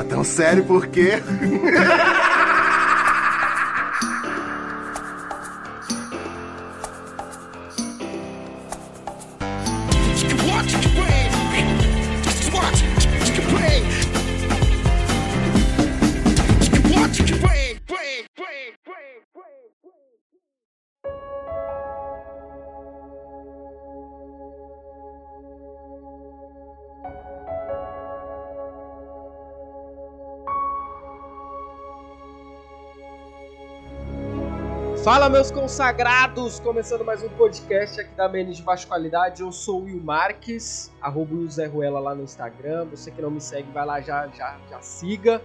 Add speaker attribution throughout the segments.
Speaker 1: Tá tão sério por
Speaker 2: Fala, meus consagrados! Começando mais um podcast aqui da Menes de Baixa Qualidade. Eu sou o Will Marques, arroba o Zé Ruela lá no Instagram. Você que não me segue, vai lá, já, já, já siga.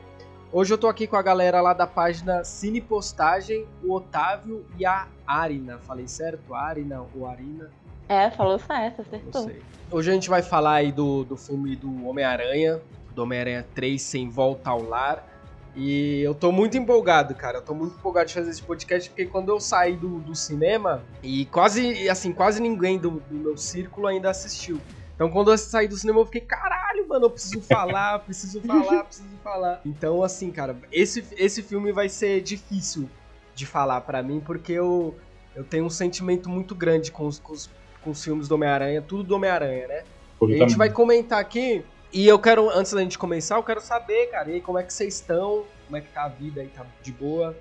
Speaker 2: Hoje eu tô aqui com a galera lá da página Cine Postagem, o Otávio e a Arina. Falei certo? Arina ou Arina?
Speaker 3: É, falou certo, acertou.
Speaker 2: Hoje a gente vai falar aí do, do filme do Homem-Aranha, do Homem-Aranha 3 Sem Volta ao Lar. E eu tô muito empolgado, cara. Eu tô muito empolgado de fazer esse podcast, porque quando eu saí do, do cinema, e quase, assim, quase ninguém do, do meu círculo ainda assistiu. Então quando eu saí do cinema eu fiquei, caralho, mano, eu preciso falar, preciso falar, preciso falar. Então, assim, cara, esse, esse filme vai ser difícil de falar para mim, porque eu, eu tenho um sentimento muito grande com os, com os, com os filmes do Homem-Aranha, tudo do Homem-Aranha, né? A gente vai comentar aqui e eu quero, antes da gente começar, eu quero saber, cara, e aí, como é que vocês estão? Como é que tá a vida aí? Tá de boa?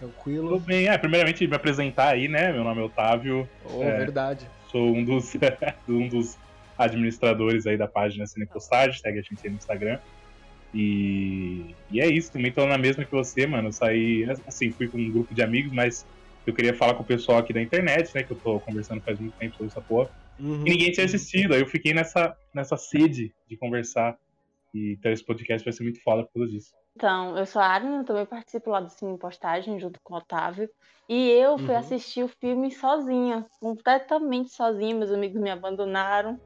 Speaker 2: Tranquilo?
Speaker 4: Tudo bem, é, primeiramente me apresentar aí, né? Meu nome é Otávio.
Speaker 2: Oh, é, verdade.
Speaker 4: Sou um dos, um dos administradores aí da página Cine Postagem, segue a gente aí no Instagram. E, e é isso, também tô na mesma que você, mano. Eu saí, assim, fui com um grupo de amigos, mas eu queria falar com o pessoal aqui da internet, né? Que eu tô conversando faz muito tempo sobre essa porra. Uhum. E ninguém tinha assistido. Aí eu fiquei nessa, nessa sede de conversar. E então esse podcast vai ser muito foda por causa disso.
Speaker 3: Então, eu sou a Arina, também participo lá do Cine Postagem, junto com o Otávio. E eu fui uhum. assistir o filme sozinha, completamente sozinha. Meus amigos me abandonaram.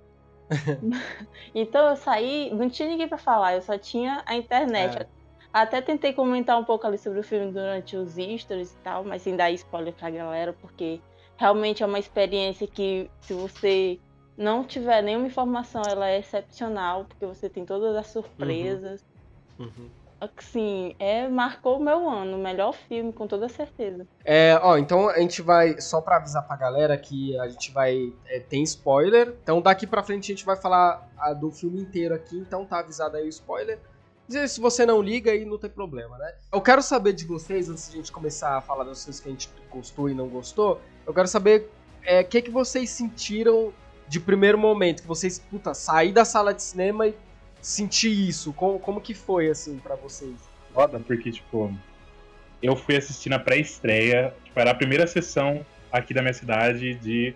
Speaker 3: então eu saí, não tinha ninguém para falar, eu só tinha a internet. É. Até tentei comentar um pouco ali sobre o filme durante os stories e tal, mas sem dar spoiler pra galera, porque realmente é uma experiência que, se você não tiver nenhuma informação, ela é excepcional, porque você tem todas as surpresas. Uhum. Uhum. Assim, é, marcou o meu ano, o melhor filme, com toda certeza.
Speaker 2: É, ó, então a gente vai, só pra avisar pra galera que a gente vai, é, tem spoiler, então daqui pra frente a gente vai falar a, do filme inteiro aqui, então tá avisado aí o spoiler. Se você não liga, aí não tem problema, né? Eu quero saber de vocês, antes de a gente começar a falar das coisas que a gente gostou e não gostou, eu quero saber o é, que, que vocês sentiram de primeiro momento, que vocês, puta, sair da sala de cinema e sentir isso. Como, como que foi, assim, para vocês?
Speaker 4: Foda, porque, tipo, eu fui assistir na pré-estreia, tipo, era a primeira sessão aqui da minha cidade de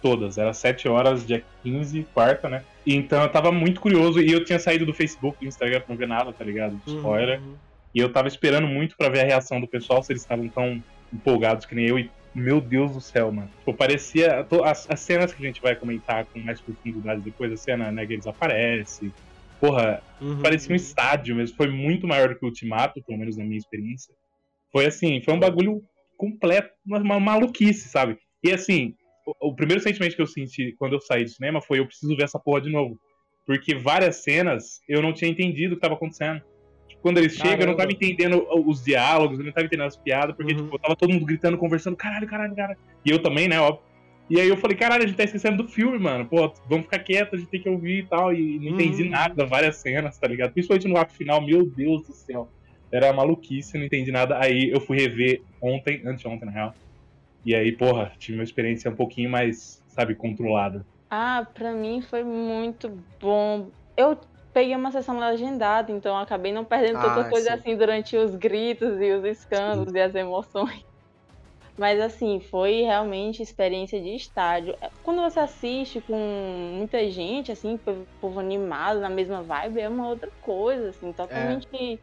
Speaker 4: todas. Era 7 horas, dia 15, quarta, né? Então eu tava muito curioso e eu tinha saído do Facebook, do Instagram pra não ver nada, tá ligado? De spoiler. Uhum. E eu tava esperando muito para ver a reação do pessoal, se eles estavam tão empolgados que nem eu. E, meu Deus do céu, mano. Tipo, parecia. As, as cenas que a gente vai comentar com mais profundidade depois, a cena, né, que eles aparecem. Porra, uhum, parecia um estádio mesmo. Foi muito maior do que o Ultimato, pelo menos na minha experiência. Foi assim, foi um bagulho completo, uma, uma maluquice, sabe? E assim, o, primeiro sentimento que eu senti quando eu saí do cinema foi eu preciso ver essa porra de novo. Porque várias cenas eu não tinha entendido o que estava acontecendo. Quando eles chegam, eu não tava entendendo os diálogos, eu não tava entendendo as piadas, porque uhum. tipo, tava todo mundo gritando, conversando, caralho, caralho, caralho. E eu também, né, óbvio. E aí eu falei, caralho, a gente tá esquecendo do filme, mano. Pô, vamos ficar quieto, a gente tem que ouvir e tal. E não entendi uhum. nada, várias cenas, tá ligado? Principalmente no ato final, meu Deus do céu. Era maluquice, não entendi nada. Aí eu fui rever ontem, anteontem, na real. E aí, porra, tive uma experiência um pouquinho mais, sabe, controlada.
Speaker 3: Ah, pra mim foi muito bom. Eu peguei uma sessão legendada, então acabei não perdendo tanta ah, coisa sim. assim durante os gritos e os escândalos sim. e as emoções. Mas assim, foi realmente experiência de estádio. Quando você assiste com muita gente, assim, povo animado, na mesma vibe, é uma outra coisa, assim, totalmente é.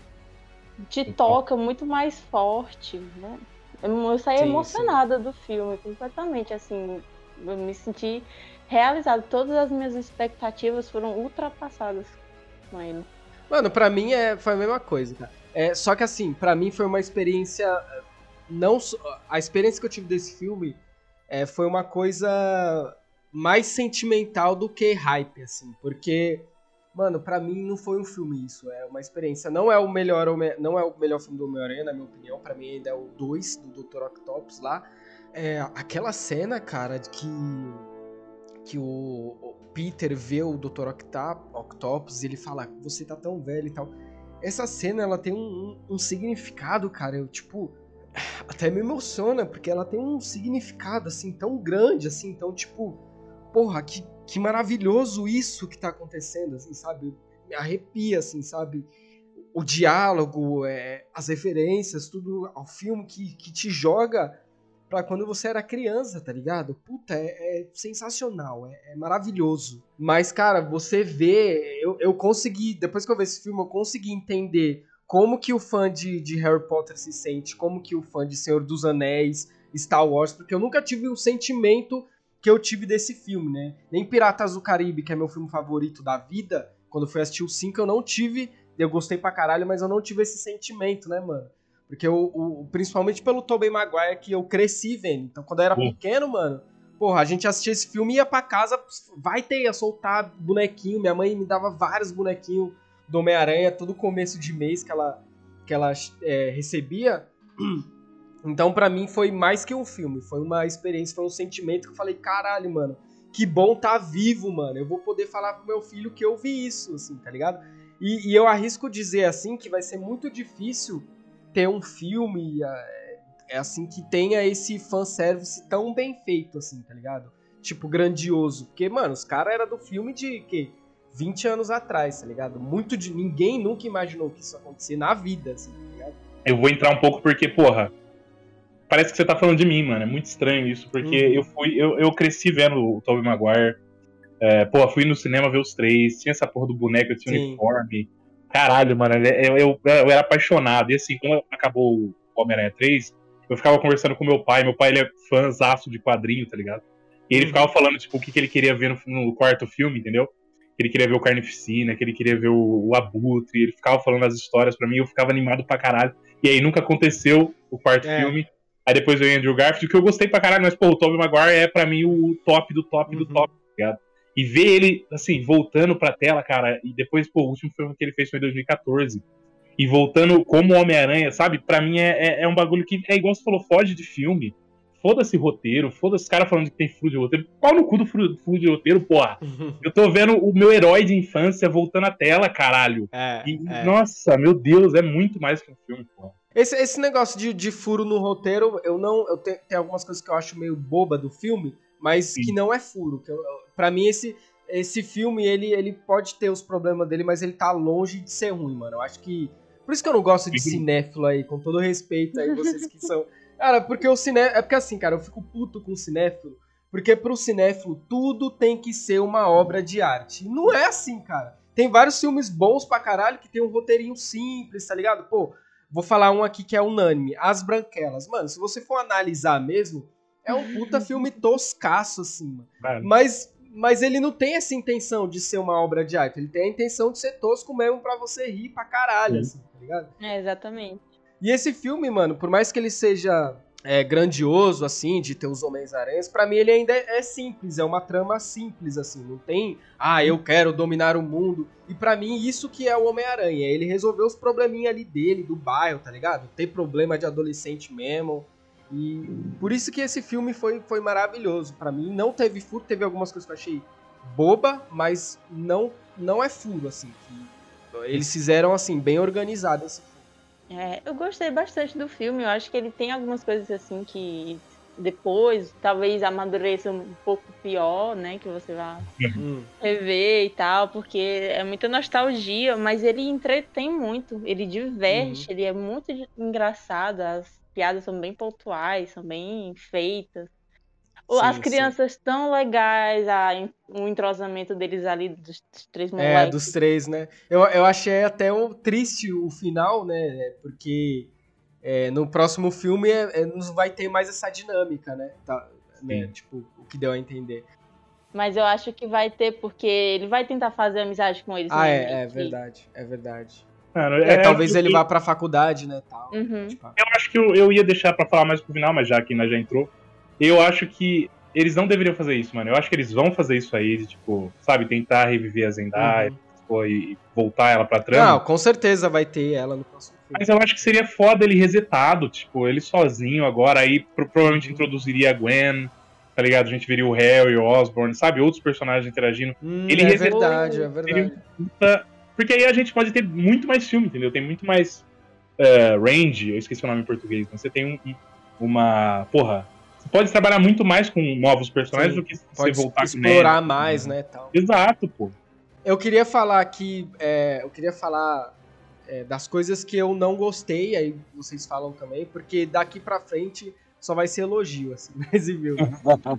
Speaker 3: te então. toca muito mais forte, né? Eu saí sim, emocionada do filme, completamente, assim, eu me senti realizado. Todas as minhas expectativas foram ultrapassadas ele.
Speaker 2: Mano, pra mim é, foi a mesma coisa, cara. É, só que assim, pra mim foi uma experiência. Não, a experiência que eu tive desse filme é, foi uma coisa mais sentimental do que hype, assim, porque Mano, para mim não foi um filme isso, é uma experiência. Não é o melhor, não é o melhor filme do Homem-Aranha, na minha opinião. para mim ainda é o 2 do Dr. Octopus lá. É, aquela cena, cara, que que o, Peter vê o Dr. Octopus e ele fala: "Você tá tão velho" e tal. Essa cena ela tem um, um, um significado, cara. Eu tipo até me emociona porque ela tem um significado assim tão grande, assim, tão tipo, porra, que que maravilhoso isso que tá acontecendo, assim, sabe? Me arrepia, assim, sabe? O diálogo, é, as referências, tudo ao filme que, que te joga pra quando você era criança, tá ligado? Puta, é, é sensacional, é, é, maravilhoso. Mas, cara, você vê, eu, eu consegui, depois que eu vi esse filme, eu consegui entender como que o fã de, de Harry Potter se sente, como que o fã de Senhor dos Anéis, Star Wars, porque eu nunca tive um sentimento que eu tive desse filme, né? Nem Piratas do Caribe, que é meu filme favorito da vida, quando fui assistir o 5, eu não tive. Eu gostei pra caralho, mas eu não tive esse sentimento, né, mano? Porque eu, o, principalmente pelo Tobey Maguire, que eu cresci vendo. Então, quando eu era pequeno, mano, porra, a gente assistia esse filme e ia pra casa, vai ter, ia soltar bonequinho. Minha mãe me dava vários bonequinhos do Homem-Aranha todo começo de mês que ela, que ela é, recebia. Então, para mim, foi mais que um filme. Foi uma experiência, foi um sentimento que eu falei, caralho, mano, que bom tá vivo, mano. Eu vou poder falar pro meu filho que eu vi isso, assim, tá ligado? E, e eu arrisco dizer, assim, que vai ser muito difícil ter um filme, é, é assim, que tenha esse fanservice tão bem feito, assim, tá ligado? Tipo, grandioso. Porque, mano, os caras eram do filme de, que 20 anos atrás, tá ligado? Muito de... Ninguém nunca imaginou que isso acontecer na vida, assim, tá ligado?
Speaker 4: Eu vou entrar um pouco porque, porra, parece que você tá falando de mim, mano. É muito estranho isso, porque uhum. eu fui. Eu, eu cresci vendo o Tobey Maguire. É, pô, fui no cinema ver os três, tinha essa porra do boneco, tinha Sim. uniforme. Caralho, mano, eu, eu, eu, era apaixonado. E assim, quando acabou o Homem-Aranha 3, eu ficava conversando com meu pai. Meu pai, ele é fãzaço de quadrinho, tá ligado? E ele uhum. ficava falando, tipo, o que, que ele queria ver no, no, quarto filme, entendeu? Que ele queria ver o Carnificina, que ele queria ver o, o Abutre. Ele ficava falando as histórias para mim, eu ficava animado pra caralho. E aí nunca aconteceu o quarto é. filme. Aí depois veio Andrew Garfield, que eu gostei pra caralho, mas, pô, o Tobey Maguire é pra mim o top do top uhum. do top, tá ligado? E ver ele, assim, voltando pra tela, cara, e depois, pô, o último filme que ele fez foi em 2014. E voltando como Homem-Aranha, sabe? Pra mim é, é, é, um bagulho que é igual você falou, foge de filme. Foda-se roteiro, foda-se os caras falando que tem furo de roteiro. Qual no cu do furo, furo de roteiro, porra? Eu tô vendo o meu herói de infância voltando à tela, caralho. É, e, é. Nossa, meu Deus, é muito mais que um filme, porra.
Speaker 2: Esse, esse negócio de, de furo no roteiro, eu não. Eu tenho, tem algumas coisas que eu acho meio boba do filme, mas Sim. que não é furo. Que eu, pra mim, esse, esse filme, ele, ele pode ter os problemas dele, mas ele tá longe de ser ruim, mano. Eu acho que. Por isso que eu não gosto de cinéfilo aí, com todo respeito aí, vocês que são. Cara, porque o cinéfilo. É porque assim, cara, eu fico puto com o cinéfilo. Porque pro cinéfilo tudo tem que ser uma obra de arte. E não é assim, cara. Tem vários filmes bons pra caralho que tem um roteirinho simples, tá ligado? Pô, Vou falar um aqui que é unânime. As Branquelas. Mano, se você for analisar mesmo, é um puta filme toscaço, assim, mano. Mas, mas ele não tem essa intenção de ser uma obra de arte. Ele tem a intenção de ser tosco mesmo pra você rir pra caralho, assim, tá ligado?
Speaker 3: É, exatamente.
Speaker 2: E esse filme, mano, por mais que ele seja é, grandioso, assim, de ter os Homens-Aranhas, para mim ele ainda é, é, simples, é uma trama simples, assim, não tem, ah, eu quero dominar o mundo. E para mim isso que é o Homem-Aranha, ele resolveu os probleminhas ali dele, do bairro, tá ligado? Tem problema de adolescente mesmo. E por isso que esse filme foi, foi maravilhoso. para mim não teve furo, teve algumas coisas que eu achei boba, mas não não é furo, assim. eles fizeram, assim, bem organizado esse filme.
Speaker 3: É, eu gostei bastante do filme. Eu acho que ele tem algumas coisas assim que depois talvez amadureça um pouco pior, né? Que você vai uhum. rever e tal, porque é muita nostalgia, mas ele entretém muito, ele diverte, uhum. ele é muito engraçado, as piadas são bem pontuais, são bem feitas. Sim, As crianças sim. tão legais, a, o entrosamento deles ali, dos, dos três é, moleques.
Speaker 2: É, dos três, né? Eu, eu achei até um, triste o final, né? Porque é, no próximo filme é, é, não vai ter mais essa dinâmica, né? Tá, né? Tipo, o que deu a entender.
Speaker 3: Mas eu acho que vai ter, porque ele vai tentar fazer amizade com eles.
Speaker 2: Ah, né? é, é verdade, é verdade. Cara, é, é, talvez ele vá pra faculdade, né? Tal,
Speaker 3: uhum.
Speaker 4: tipo, acho que eu, eu ia deixar pra falar mais pro final, mas já que nós já entrou. Eu acho que eles não deveriam fazer isso, mano. Eu acho que eles vão fazer isso aí, de, tipo, sabe, tentar reviver a Zendaya, uhum. pô, e voltar ela pra trama. Não,
Speaker 2: com certeza vai ter ela no próximo
Speaker 4: filme. Mas eu acho que seria foda ele resetado, tipo, ele sozinho agora, aí provavelmente introduziria a Gwen, tá ligado? A gente veria o Harry, o Osborn, sabe? Outros personagens interagindo.
Speaker 2: Hum, ele é verdade, é verdade.
Speaker 4: Porque aí a gente pode ter muito mais filme, entendeu? Tem muito mais uh, range, eu esqueci o nome em português, mas você tem um, uma. Porra, você pode trabalhar muito mais com novos personagens Sim, do que
Speaker 2: você voltar com explorar mais, né? Tal.
Speaker 4: Exato, pô.
Speaker 2: Eu queria falar aqui, é, eu queria falar é, das coisas que eu não gostei, aí vocês falam também, porque daqui pra frente só vai ser elogio, assim, nesse filme.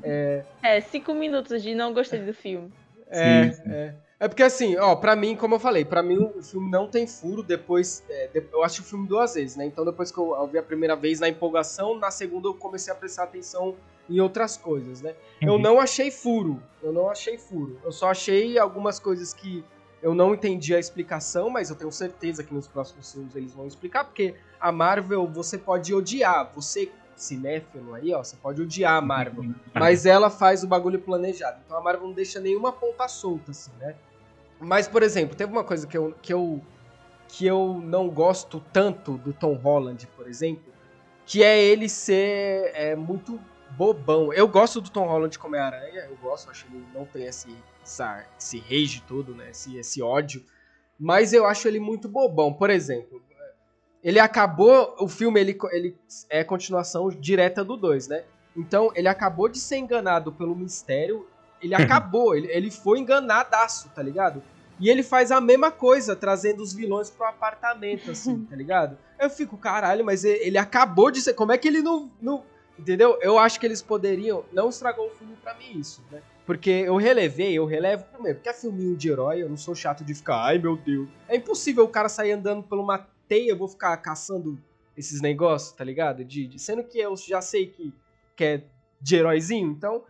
Speaker 3: é... é, cinco minutos de não gostei do filme.
Speaker 2: É, sim, sim. é. É porque assim, ó, pra mim, como eu falei, pra mim o filme não tem furo depois. É, eu acho o filme duas vezes, né? Então depois que eu, eu vi a primeira vez na empolgação, na segunda eu comecei a prestar atenção em outras coisas, né? Uhum. Eu não achei furo. Eu não achei furo. Eu só achei algumas coisas que eu não entendi a explicação, mas eu tenho certeza que nos próximos filmes eles vão explicar, porque a Marvel você pode odiar. Você cinéfilo aí, ó, você pode odiar a Marvel, uhum. mas ela faz o bagulho planejado. Então a Marvel não deixa nenhuma ponta solta, assim, né? Mas, por exemplo, teve uma coisa que eu, que eu, que eu não gosto tanto do Tom Holland, por exemplo, que é ele ser é, muito bobão. Eu gosto do Tom Holland como é aranha, eu gosto, acho que ele não tem esse, essa, esse rage todo, né? Esse, esse ódio. Mas eu acho ele muito bobão. Por exemplo, ele acabou. O filme ele, ele é continuação direta do 2, né? Então, ele acabou de ser enganado pelo mistério. Ele acabou, ele, ele foi enganadaço, tá ligado? E ele faz a mesma coisa, trazendo os vilões pro apartamento, assim, tá ligado? Eu fico, caralho, mas ele, ele acabou de ser. Como é que ele não, não. Entendeu? Eu acho que eles poderiam. Não estragou o filme pra mim, isso, né? Porque eu relevei, eu relevo primeiro, porque é filminho de herói, eu não sou chato de ficar, ai meu Deus. É impossível o cara sair andando por uma teia, eu vou ficar caçando esses negócios, tá ligado? De, de, sendo que eu já sei que, que é de heróizinho, então.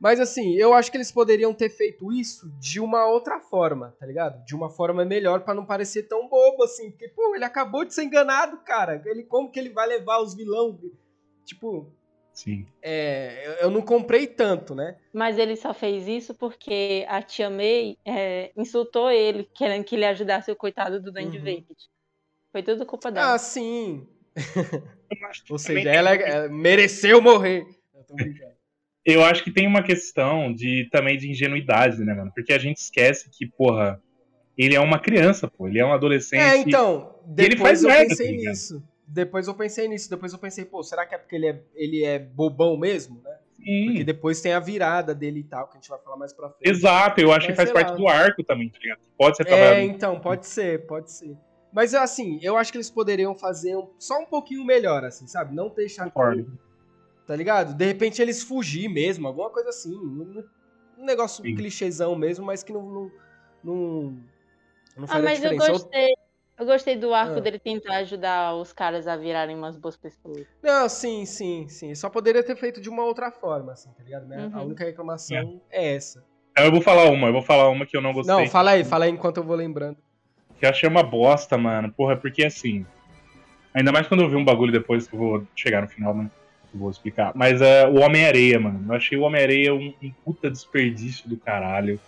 Speaker 2: Mas assim, eu acho que eles poderiam ter feito isso de uma outra forma, tá ligado? De uma forma melhor para não parecer tão bobo assim. Porque, pô, ele acabou de ser enganado, cara. Ele, como que ele vai levar os vilões? Tipo.
Speaker 4: Sim.
Speaker 2: É, eu não comprei tanto, né?
Speaker 3: Mas ele só fez isso porque a tia May é, insultou ele, querendo que ele ajudasse o coitado do Dandy uhum. Vader. Foi tudo culpa dela.
Speaker 2: Ah, sim. Ou seja, ela, ela, mereceu morrer. Eu tô
Speaker 4: brincando. Eu acho que tem uma questão de também de ingenuidade, né, mano? Porque a gente esquece que, porra, ele é uma criança, pô. Ele é um adolescente.
Speaker 2: É, então. Depois ele faz eu merda, pensei tá nisso. Depois eu pensei nisso. Depois eu pensei, pô, será que é porque ele é, ele é bobão mesmo, né? Sim. Porque depois tem a virada dele e tal, que a gente vai falar mais pra frente.
Speaker 4: Exato, eu acho Mas, que faz parte lá. do arco também, tá ligado? Pode ser
Speaker 2: trabalhado. É, então, pode ser, pode ser. Mas assim, eu acho que eles poderiam fazer um, só um pouquinho melhor, assim, sabe? Não deixar. Concordo. Tá ligado? De repente eles fugir mesmo, alguma coisa assim. Um, negócio Sim. clichêzão mesmo, mas que não. Não, não,
Speaker 3: não ah, mas diferença. eu gostei. Eu gostei do arco ah. dele tentar ajudar os caras a virarem umas boas pessoas.
Speaker 2: Não, sim, sim, sim. Só poderia ter feito de uma outra forma, assim, tá ligado? Uhum. A única reclamação é. é essa.
Speaker 4: Eu vou falar uma, eu vou falar uma que eu não gostei.
Speaker 2: Não, fala aí, fala aí enquanto eu vou lembrando.
Speaker 4: Que eu achei uma bosta, mano. Porra, porque assim. Ainda mais quando eu vi um bagulho depois que eu vou chegar no final, né? Vou explicar. Mas é uh, o Homem-Areia, mano. Eu achei o Homem-Areia um, um, puta desperdício do caralho.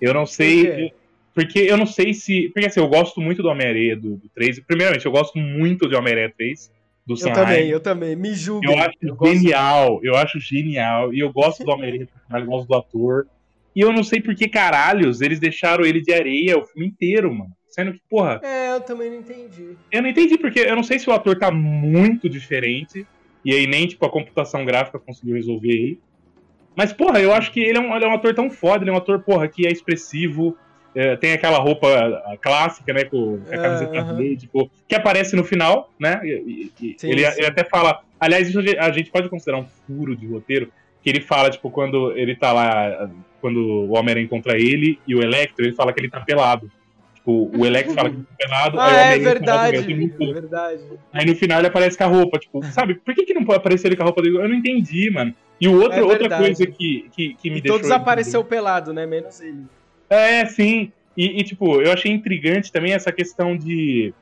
Speaker 4: Eu não sei. Por porque eu não sei se. Porque assim, eu gosto muito do Homem-Areia do, do 3. Primeiramente, eu gosto muito de Homem-Areia 3. Do
Speaker 2: eu também, eu também. Me julgue.
Speaker 4: Eu acho eu genial. Gosto... Eu acho genial. E eu gosto do Homem-Areia, eu gosto do ator. E eu não sei por que caralhos eles deixaram ele de areia o filme inteiro, mano. Sendo que, porra.
Speaker 2: É, eu também não entendi.
Speaker 4: Eu não entendi, porque eu não sei se o ator tá muito diferente. E aí nem, tipo, a computação gráfica conseguiu resolver aí. Mas, porra, eu acho que ele é um, ele é um ator tão foda, ele é um ator, porra, que é expressivo. É, tem aquela roupa clássica, né, com a camiseta uh -huh. verde, tipo, que aparece no final, né? E, e sim, ele, sim. ele até fala. Aliás, isso a gente pode considerar um furo de roteiro, que ele fala, tipo, quando ele tá lá, quando o Homem-Aranha encontra ele e o Electro, ele fala que ele tá pelado. Tipo, o Electro fala que tá pelado,
Speaker 2: ah, aí o é verdade, é verdade.
Speaker 4: Aí no final ele aparece com a roupa, tipo, sabe, por que, que não pode aparecer ele com a roupa dele? Eu não entendi, mano. E o outro, é outra coisa que, que, que me e deixou...
Speaker 2: todos apareceu pelado, né, menos ele.
Speaker 4: É, sim. E, e, tipo, eu achei intrigante também essa questão de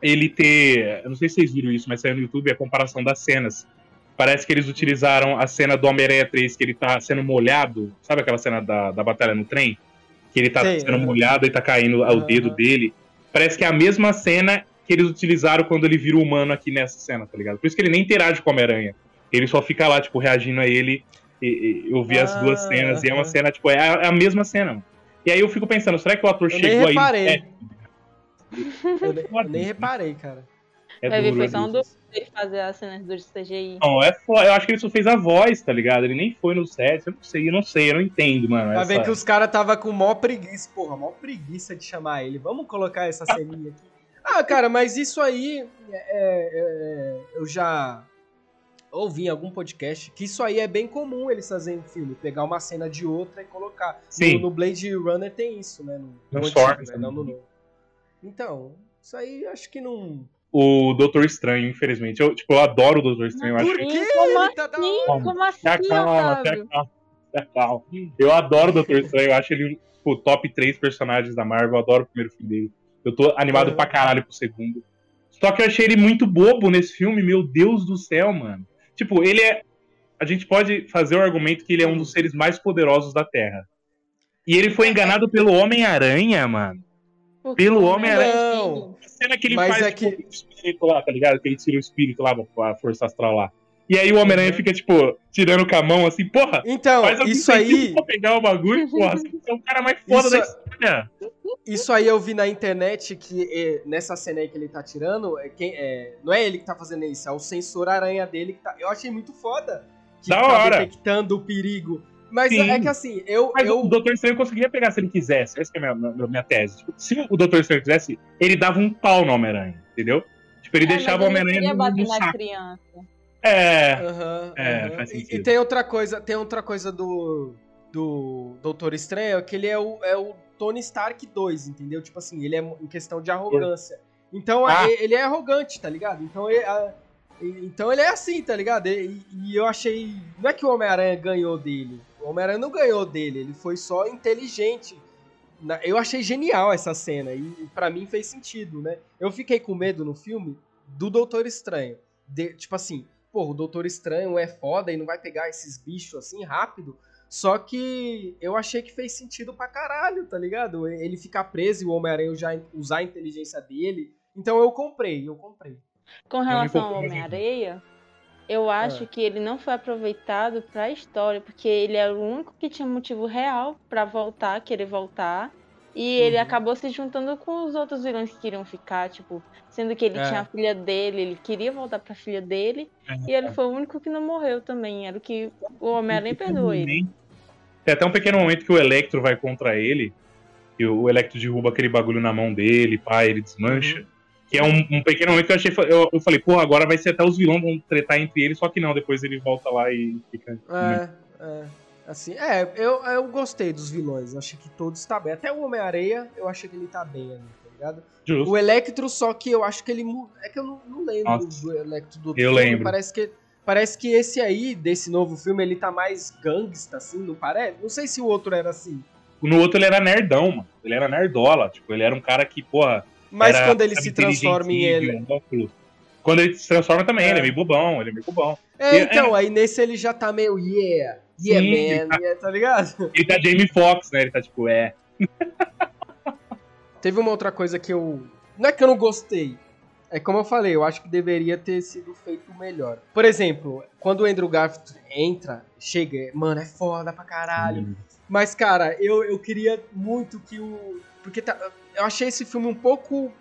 Speaker 4: ele ter. Eu não sei se vocês viram isso, mas saiu no YouTube a comparação das cenas. Parece que eles utilizaram a cena do Homem-Aranha 3, que ele tá sendo molhado. Sabe aquela cena da, da batalha no trem? Que ele tá Sei, sendo molhado e tá caindo ao uhum. dedo dele. Parece que é a mesma cena que eles utilizaram quando ele vira humano aqui nessa cena, tá ligado? Por isso que ele nem interage com o Homem-Aranha. Ele só fica lá, tipo, reagindo a ele. E, e eu vi ah, as duas cenas e é uma cena, tipo, é a, é a, mesma cena. E aí eu fico pensando, será que o ator
Speaker 2: eu
Speaker 4: chegou
Speaker 2: nem reparei. aí? É... Eu, nem, eu nem reparei, cara.
Speaker 3: É Vai ver, foi só um dos ele fazer as cenas do CGI.
Speaker 4: Não, é foda. Eu acho que ele só fez a voz, tá ligado? Ele nem foi no set. Eu não sei, eu não sei, eu não entendo, mano.
Speaker 2: Vai essa... ver que os caras tava com mó preguiça, porra, mó preguiça de chamar ele. Vamos colocar essa ceninha aqui. Ah, cara, mas isso aí é, é, é, eu já ouvi em algum podcast que isso aí é bem comum eles fazerem filme, pegar uma cena de outra e colocar.
Speaker 4: Sim.
Speaker 2: No, no Blade Runner tem isso, né? No,
Speaker 4: no antigo, né?
Speaker 2: Não no novo. Então, isso aí acho que não
Speaker 4: o Doutor Estranho, infelizmente. Eu, tipo, eu adoro o Doutor Estranho.
Speaker 3: Por
Speaker 4: eu
Speaker 3: acho que... Como assim? Como assim, calma, calma,
Speaker 4: calma. Eu adoro o Doutor Estranho. Eu acho ele o top 3 personagens da Marvel. Eu adoro o primeiro filme dele. Eu tô animado é. pra caralho pro segundo. Só que eu achei ele muito bobo nesse filme. Meu Deus do céu, mano. Tipo, ele é. A gente pode fazer o argumento que ele é um dos seres mais poderosos da Terra. E ele foi enganado pelo Homem-Aranha, mano. Pelo Homem-Aranha cena que ele Mas faz é tipo, que... o espírito lá, tá ligado? Que ele tira o espírito lá, a força astral lá. E aí o Homem-Aranha uhum. fica, tipo, tirando com a mão assim, porra.
Speaker 2: Então, isso aí.
Speaker 4: Pra pegar o bagulho, porra. Você é o cara mais foda isso... da história.
Speaker 2: Isso aí eu vi na internet que é, nessa cena aí que ele tá tirando, é, quem, é, não é ele que tá fazendo isso, é o sensor aranha dele que tá. Eu achei muito foda. Que
Speaker 4: da
Speaker 2: tá
Speaker 4: hora.
Speaker 2: detectando o perigo. Mas Sim. é que assim, eu.
Speaker 4: Mas
Speaker 2: eu...
Speaker 4: o Doutor Estranho conseguiria pegar se ele quisesse. Essa é a minha, minha, minha tese. Tipo, se o Doutor Estranho quisesse, ele dava um pau no Homem-Aranha, entendeu? Tipo, ele é, deixava o Homem-Aranha no, no saco.
Speaker 3: Criança.
Speaker 4: É.
Speaker 2: Uhum, é, uhum. faz sentido. E, e, tem outra coisa, tem outra coisa do. Do Doutor Estranho, que ele é o, é o Tony Stark 2, entendeu? Tipo assim, ele é em questão de arrogância. Então ah. ele é arrogante, tá ligado? Então ele, a, então ele é assim, tá ligado? E, e eu achei. Não é que o Homem-Aranha ganhou dele. O Homem-Aranha não ganhou dele, ele foi só inteligente. Eu achei genial essa cena e para mim fez sentido, né? Eu fiquei com medo no filme do Doutor Estranho. De, tipo assim, pô, o Doutor Estranho é foda e não vai pegar esses bichos assim rápido. Só que eu achei que fez sentido pra caralho, tá ligado? Ele ficar preso e o Homem-Aranha já usar a inteligência dele. Então eu comprei, eu comprei.
Speaker 3: Com relação ao Homem-Areia, eu acho é. que ele não foi aproveitado para a história, porque ele era o único que tinha motivo real para voltar, querer voltar. E uhum. ele acabou se juntando com os outros vilões que queriam ficar, tipo, sendo que ele é. tinha a filha dele, ele queria voltar para a filha dele, é. e ele foi o único que não morreu também. Era o que o Homem-Aranha perdoou ele.
Speaker 4: Tem até um pequeno momento que o Electro vai contra ele, e o Electro derruba aquele bagulho na mão dele, pá, ele desmancha. Uhum. Que é um, um, pequeno momento que eu achei. Eu, eu falei, pô, agora vai ser até os vilões vão tretar entre eles, só que não, depois ele volta lá e fica.
Speaker 2: É, é. Assim, é, eu, eu gostei dos vilões. Achei que todos tá bem. Até o Homem-Areia, eu achei que ele tá bem ali, tá ligado? Justo. O Electro, só que eu acho que ele. É que eu não, não lembro Nossa. do Electro do
Speaker 4: Eu filme. lembro.
Speaker 2: Parece que, parece que esse aí, desse novo filme, ele tá mais gangsta, assim, não parece? Não sei se o outro era assim.
Speaker 4: No outro ele era nerdão, mano. Ele era nerdola. Tipo, ele era um cara que, porra
Speaker 2: mas quando ele se transforma em ele.
Speaker 4: Quando ele se transforma também, é. ele é meio bobão, ele é meio bobão.
Speaker 2: É, então, é... aí nesse ele já tá meio yeah, yeah, Sim, man, tá... Yeah, tá ligado?
Speaker 4: Ele tá Jamie Foxx, né? Ele tá tipo, é.
Speaker 2: Teve uma outra coisa que eu. Não é que eu não gostei. É como eu falei, eu acho que deveria ter sido feito melhor. Por exemplo, quando o Andrew Garfield entra, chega, mano, é foda pra caralho. Mas, cara, eu, eu queria muito que o. Porque tá, eu achei esse filme um pouco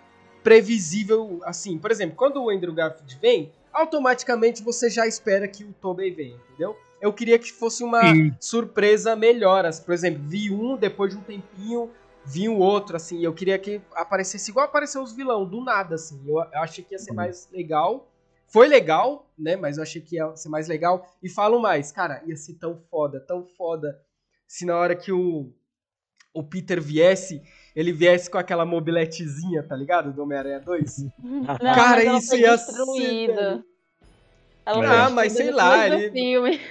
Speaker 2: previsível, assim. Por exemplo, quando o Andrew Garfield vem, automaticamente você já espera que o Tobey venha, entendeu? Eu queria que fosse uma Sim. surpresa melhor. Assim, por exemplo, vi um, depois de um tempinho, vi o outro, assim. Eu queria que aparecesse igual apareceu os vilão, do nada, assim. Eu, eu achei que ia ser uhum. mais legal. Foi legal, né? Mas eu achei que ia ser mais legal. E falo mais, cara, ia ser tão foda, tão foda. Se na hora que o, o Peter viesse ele viesse com aquela mobiletezinha, tá ligado? Do Homem-Aranha 2.
Speaker 3: Não, Cara, isso ia ser.
Speaker 2: Ela ah, mas sei lá, ele... Filme.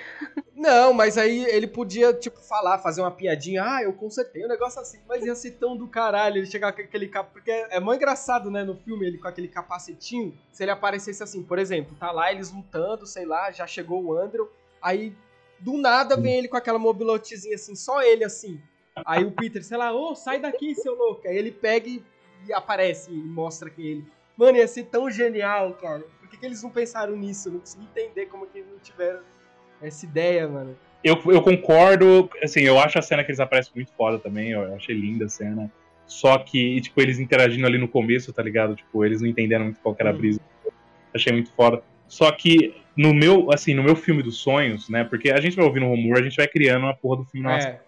Speaker 2: Não, mas aí ele podia, tipo, falar, fazer uma piadinha. Ah, eu consertei um negócio assim. Mas ia ser tão do caralho ele chegar com aquele cap... Porque é mó engraçado, né, no filme, ele com aquele capacetinho. Se ele aparecesse assim, por exemplo, tá lá eles lutando, sei lá, já chegou o Andrew. Aí, do nada, vem ele com aquela mobilotezinha assim, só ele assim. Aí o Peter, sei lá, ô, oh, sai daqui, seu louco. Aí ele pega e, e aparece e mostra que ele. Mano, ia ser tão genial, cara. Por que, que eles não pensaram nisso? Eu não consigo entender como que eles não tiveram essa ideia, mano.
Speaker 4: Eu, eu concordo, assim, eu acho a cena que eles aparecem muito foda também, eu achei linda a cena. Só que, tipo, eles interagindo ali no começo, tá ligado? Tipo, eles não entenderam muito qual era a brisa. Achei muito foda. Só que no meu, assim, no meu filme dos sonhos, né? Porque a gente vai ouvindo rumor, a gente vai criando uma porra do filme nossa. É.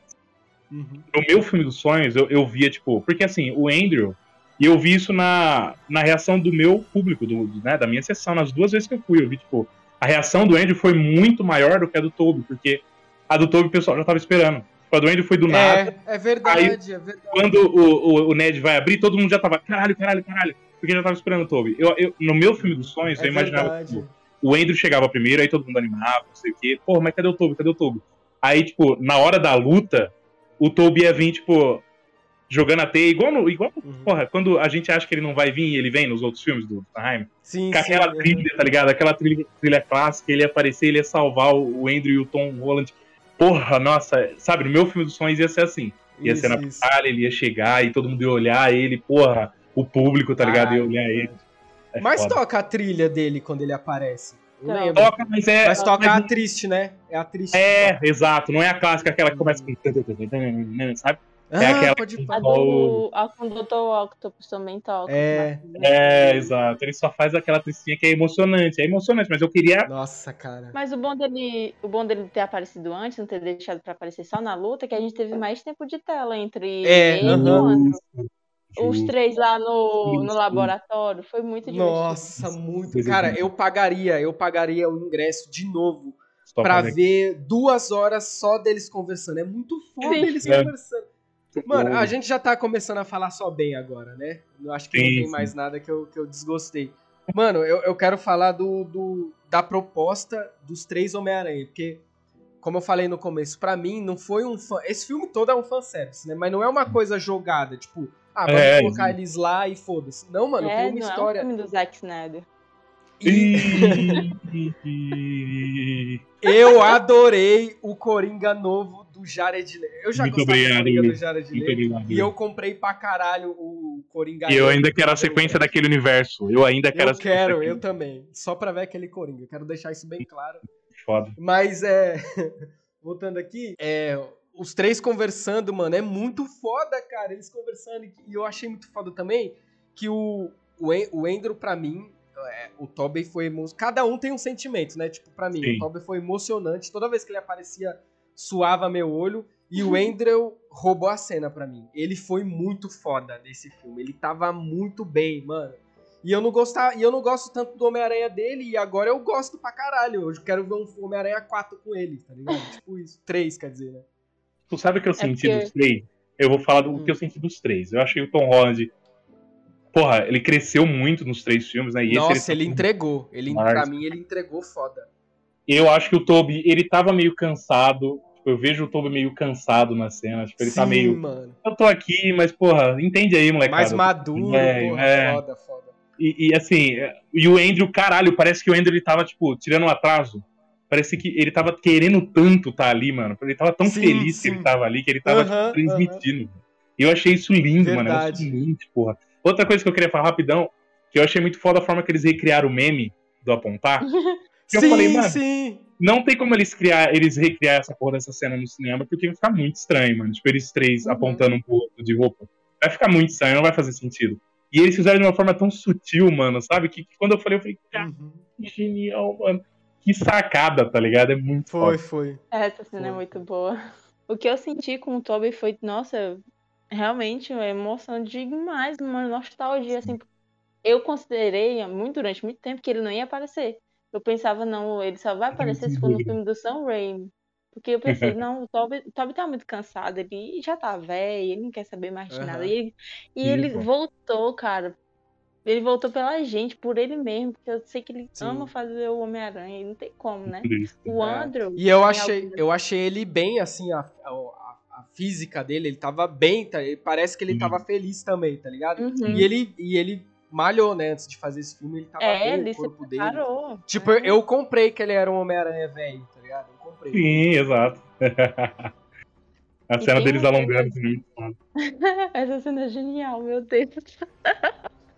Speaker 4: Uhum. No meu filme dos sonhos, eu, eu via, tipo, porque assim, o Andrew, e eu vi isso na, na reação do meu público, do, né, da minha sessão, nas duas vezes que eu fui, eu vi, tipo, a reação do Andrew foi muito maior do que a do Toby, porque a do Toby o pessoal já tava esperando. A do Andrew foi do é, nada.
Speaker 2: É verdade, aí, é verdade.
Speaker 4: Quando o, o, o, Ned vai abrir, todo mundo já tava, caralho, caralho, caralho, porque já tava esperando o Toby. Eu, eu, no meu filme dos sonhos, é eu imaginava, tipo, o Andrew chegava primeiro, aí todo mundo animava, não sei o quê. Porra, mas cadê o Toby? Cadê o Toby? Aí, tipo, na hora da luta, o Toby ia vir, tipo, jogando a teia, igual, no, igual uhum. porra, quando a gente acha que ele não vai vir e ele vem nos outros filmes do Time.
Speaker 2: Sim,
Speaker 4: com aquela sim, trilha, tá ligado? Aquela trilha, trilha clássica, ele ia aparecer, ele ia salvar o Andrew e o Tom Holland. Porra, nossa, sabe, no meu filme dos sonhos ia ser assim. Ia isso, ser na batalha, ele ia chegar e todo mundo ia olhar ele, porra, o público, tá ligado? ia olhar ele.
Speaker 2: É mas foda. toca a trilha dele quando ele aparece.
Speaker 4: Não lembro. Toca, mas é.
Speaker 2: Mas toca mas... a triste, né? É a triste.
Speaker 4: É, exato. Não é a clássica, aquela que começa com. Sabe?
Speaker 2: É ah, aquela pode
Speaker 3: a do, a com o Dr. Octopus também toca.
Speaker 4: É. É, exato. Ele só faz aquela tristinha que é emocionante. É emocionante, mas eu queria.
Speaker 2: Nossa, cara.
Speaker 3: Mas o bom dele, o bom dele ter aparecido antes, não ter deixado pra aparecer só na luta, é que a gente teve mais tempo de tela entre
Speaker 2: é, ele
Speaker 3: uhum. e o os três lá no, no laboratório. Foi muito divertido.
Speaker 2: Nossa, muito. Cara, eu pagaria, eu pagaria o ingresso de novo para ver duas horas só deles conversando. É muito foda Sim. eles é. conversando. Mano, a gente já tá começando a falar só bem agora, né? Eu acho que sim, não tem mais nada que eu, que eu desgostei. Mano, eu, eu quero falar do, do da proposta dos três Homem-Aranha, porque, como eu falei no começo, para mim não foi um fã. Esse filme todo é um fanservice, né? Mas não é uma coisa jogada, tipo, ah, vamos é, colocar sim. eles lá e foda-se. Não, mano, é, tem uma
Speaker 3: não
Speaker 2: história.
Speaker 3: É um filme do Zack Snyder.
Speaker 2: E... eu adorei o Coringa novo do Jared Leto. Eu já Muito gostava obrigado, do Coringa do Jared Leto. E eu comprei pra caralho o Coringa.
Speaker 4: E eu ainda quero a sequência daquele universo. Eu ainda quero
Speaker 2: Eu quero, eu também. Só pra ver aquele Coringa. Quero deixar isso bem claro.
Speaker 4: Foda.
Speaker 2: Mas é. Voltando aqui, é os três conversando, mano, é muito foda, cara. Eles conversando. E eu achei muito foda também que o, o, o Andrew, pra mim, é, o Tobey foi. Cada um tem um sentimento, né? Tipo, pra mim, Sim. o Tobey foi emocionante. Toda vez que ele aparecia, suava meu olho. E o Andrew roubou a cena pra mim. Ele foi muito foda nesse filme. Ele tava muito bem, mano. E eu não gostava, e eu não gosto tanto do Homem-Aranha dele, e agora eu gosto pra caralho. Eu quero ver um Homem-Aranha 4 com ele, tá ligado? tipo isso. 3, quer dizer, né?
Speaker 4: Tu sabe o que eu é senti porque... dos três? Eu vou falar do hum. que eu senti dos três. Eu achei o Tom Holland. Porra, ele cresceu muito nos três filmes, né?
Speaker 2: E Nossa, ele, ele entregou. Ele, pra mim, ele entregou foda.
Speaker 4: Eu acho que o Toby, ele tava meio cansado. Tipo, eu vejo o Toby meio cansado na cena. Tipo, ele tá Sim, tá meio.
Speaker 2: Mano.
Speaker 4: Eu tô aqui, mas, porra, entende aí, moleque.
Speaker 2: Mais maduro, é, porra, é. foda, foda.
Speaker 4: E, e, assim, e o Andrew, caralho, parece que o Andrew ele tava, tipo, tirando um atraso. Parece que ele tava querendo tanto estar tá ali, mano. Ele tava tão sim, sim. que ele tava ali que ele tava tipo, transmitindo. E eu achei isso lindo, Verdade. mano. Eu achei lindo, porra. Outra coisa que eu queria falar rapidão, que eu achei muito foda a forma que eles recriaram o meme do apontar.
Speaker 2: Que sim, eu falei, mano, sim.
Speaker 4: não tem como eles criar, eles recriar essa porra dessa cena no cinema, porque vai ficar muito estranho, mano. Tipo, eles três uhum. apontando um pro outro de roupa. Vai ficar muito estranho, não vai fazer sentido. E eles fizeram de uma forma tão sutil, mano, sabe? Que, que quando eu falei, eu falei, cara, uhum. que genial, mano que sacada, tá ligado? É muito
Speaker 2: Foi, foda. foi.
Speaker 3: Essa cena é foi. é muito boa. O que eu senti com o Toby foi, nossa, realmente uma emoção demais, uma nostalgia, assim. Eu considerei muito, durante muito tempo que ele não ia aparecer. Eu pensava, não, ele só vai aparecer se for no filme do Sam Raimi. Porque eu pensei, não, o Toby, o Toby tá muito cansado, ele já tá velho, ele não quer saber mais de uhum. nada. E, ele, e ele voltou, cara, ele voltou pela gente, por ele mesmo, porque eu sei que ele Sim. ama fazer o Homem-Aranha, e não tem como, né? O é. Andrew.
Speaker 2: E eu achei, eu achei ele bem, assim, a, a, a física dele, ele tava bem, tá? parece que ele tava feliz também, tá ligado? Uhum. E, ele, e ele malhou, né? Antes de fazer esse filme, ele tava
Speaker 3: é,
Speaker 2: bem,
Speaker 3: o corpo dele. Parou.
Speaker 2: Tipo, é. eu comprei que ele era um Homem-Aranha velho, tá ligado? Eu comprei.
Speaker 4: Sim, exato. A cena deles alongando também.
Speaker 3: Essa cena é genial, meu Deus.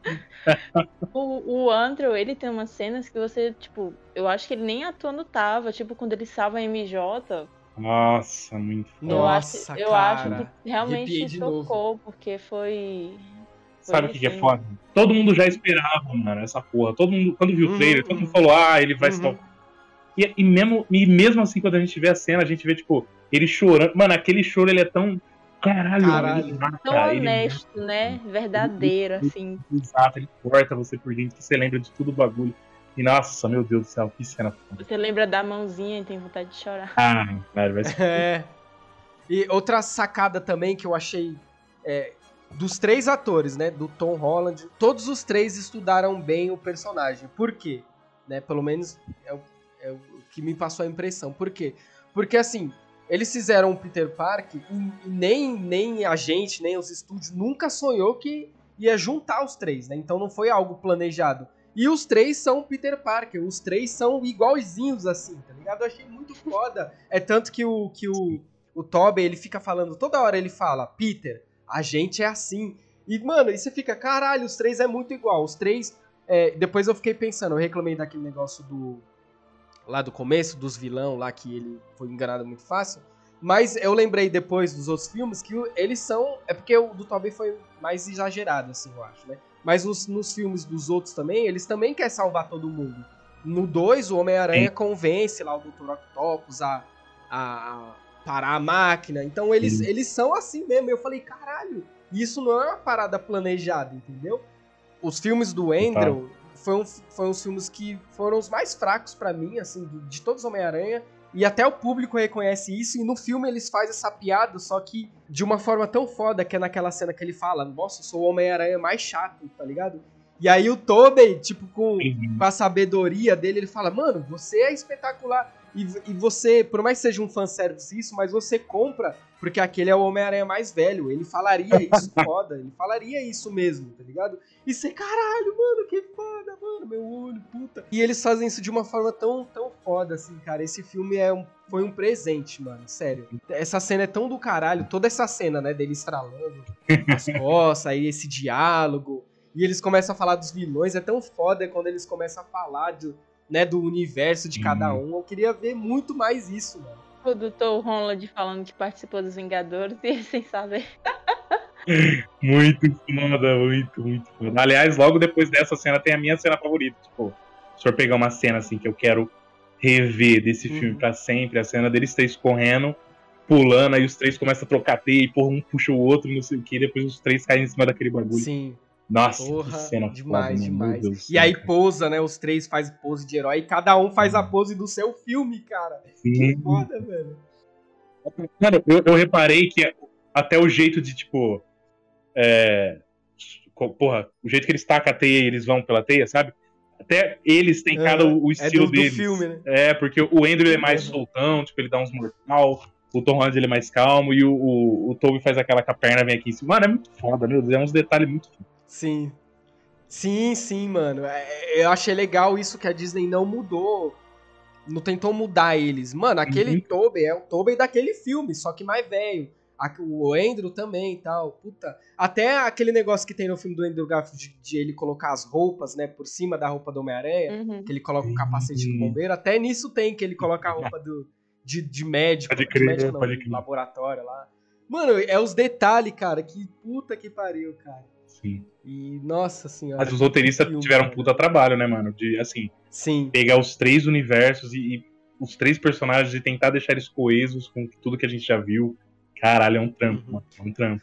Speaker 3: o, o Andrew, ele tem umas cenas que você, tipo, eu acho que ele nem atuando tava, tipo, quando ele salva a MJ.
Speaker 4: Nossa, muito
Speaker 3: foda. Eu, Nossa, acho, eu acho que realmente tocou, porque foi.
Speaker 4: foi Sabe o que, que, é assim. foda? Todo mundo já esperava, mano, essa porra. Todo mundo, quando viu o trailer, uhum. todo mundo falou, ah, ele vai uhum. E, e, mesmo, e mesmo assim, quando a gente vê a cena, a gente vê, tipo, ele chorando. Mano, aquele choro, ele é tão. Caralho, Caralho.
Speaker 3: Mata, tão honesto, ele... né? Verdadeiro, assim.
Speaker 4: Exato, ele corta você por dentro, que você lembra de tudo o bagulho. E nossa, meu Deus do céu, que cena
Speaker 3: foda. Você lembra da mãozinha e tem vontade de chorar.
Speaker 4: Ah, velho, vai ser.
Speaker 2: É. E outra sacada também que eu achei. É, dos três atores, né? Do Tom Holland, todos os três estudaram bem o personagem. Por quê? Né, pelo menos é o, é o que me passou a impressão. Por quê? Porque assim, eles fizeram o Peter Parker e, e nem, nem a gente, nem os estúdios nunca sonhou que ia juntar os três, né? Então não foi algo planejado. E os três são Peter Parker, os três são igualzinhos assim, tá ligado? Eu achei muito foda. É tanto que o que o, o Toby, ele fica falando, toda hora ele fala, Peter, a gente é assim. E, mano, e você fica, caralho, os três é muito igual. Os três. É, depois eu fiquei pensando, eu reclamei daquele negócio do. Lá do começo, dos vilão lá, que ele foi enganado muito fácil. Mas eu lembrei depois dos outros filmes que eles são. É porque o do Tobey foi mais exagerado, assim, eu acho, né? Mas nos, nos filmes dos outros também, eles também querem salvar todo mundo. No 2, o Homem-Aranha convence lá o Dr. Octopus a, a, parar a máquina. Então eles, eles são assim mesmo. Eu falei, caralho, isso não é uma parada planejada, entendeu? Os filmes do Andrew foram, foram os filmes que foram os mais fracos para mim, assim, de todos os Homem-Aranha. E até o público reconhece isso, e no filme eles fazem essa piada, só que de uma forma tão foda, que é naquela cena que ele fala, nossa, eu sou o Homem-Aranha mais chato, tá ligado? E aí o Tobey, tipo, com, uhum. com a sabedoria dele, ele fala, mano, você é espetacular. E, e você, por mais que seja um fanservice isso, mas você compra porque aquele é o Homem-Aranha mais velho. Ele falaria isso foda. Ele falaria isso mesmo, tá ligado? E você, caralho, mano, que foda, mano, meu olho, puta. E eles fazem isso de uma forma tão, tão foda, assim, cara. Esse filme é um, foi um presente, mano, sério. Essa cena é tão do caralho, toda essa cena, né, dele estralando as costas, aí esse diálogo. E eles começam a falar dos vilões, é tão foda quando eles começam a falar de né, do universo de cada uhum. um. Eu queria ver muito mais isso, mano.
Speaker 3: O do Tom Holland falando que participou dos Vingadores e sem saber.
Speaker 4: muito foda, muito, muito foda. Aliás, logo depois dessa cena tem a minha cena favorita. Tipo, se for pegar uma cena assim que eu quero rever desse uhum. filme para sempre, a cena deles três correndo, pulando, aí os três começam a trocar teia e por um puxa o outro, não sei o que, depois os três caem em cima daquele bagulho.
Speaker 2: Sim.
Speaker 4: Nossa, Porra, que cena
Speaker 2: demais, foda, demais. E aí pousa, né? Os três fazem pose de herói e cada um faz a pose do seu filme, cara. Sim. Que foda, velho.
Speaker 4: Cara, eu, eu reparei que até o jeito de, tipo. É, porra, o jeito que eles tacam a teia e eles vão pela teia, sabe? Até eles têm cada é, o estilo é do, deles. Do filme, né? É, porque o Andrew é mais soltão, tipo, ele dá uns mortal. O Tom Holland ele é mais calmo e o, o, o Toby faz aquela com a perna vem aqui em cima. Mano, é muito foda, meu Deus, é uns detalhes muito foda.
Speaker 2: Sim. Sim, sim, mano. É, eu achei legal isso que a Disney não mudou. Não tentou mudar eles. Mano, aquele uhum. Tobey é o Tobey daquele filme, só que mais velho. O Andrew também e tal. Puta. Até aquele negócio que tem no filme do Andrew Garfield de, de ele colocar as roupas, né, por cima da roupa do Homem-Aranha. Uhum. Que ele coloca o capacete do bombeiro. Até nisso tem que ele coloca a roupa do, de, de médico.
Speaker 4: Pode crer,
Speaker 2: de médico
Speaker 4: não, pode crer.
Speaker 2: laboratório lá. Mano, é os detalhes, cara. Que puta que pariu, cara.
Speaker 4: Sim.
Speaker 2: E, nossa senhora.
Speaker 4: Mas os roteiristas filme, tiveram um puta trabalho, né, mano? De, assim,
Speaker 2: Sim.
Speaker 4: pegar os três universos e, e, os três personagens e tentar deixar eles coesos com tudo que a gente já viu. Caralho, é um trampo, uhum. mano. É um trampo.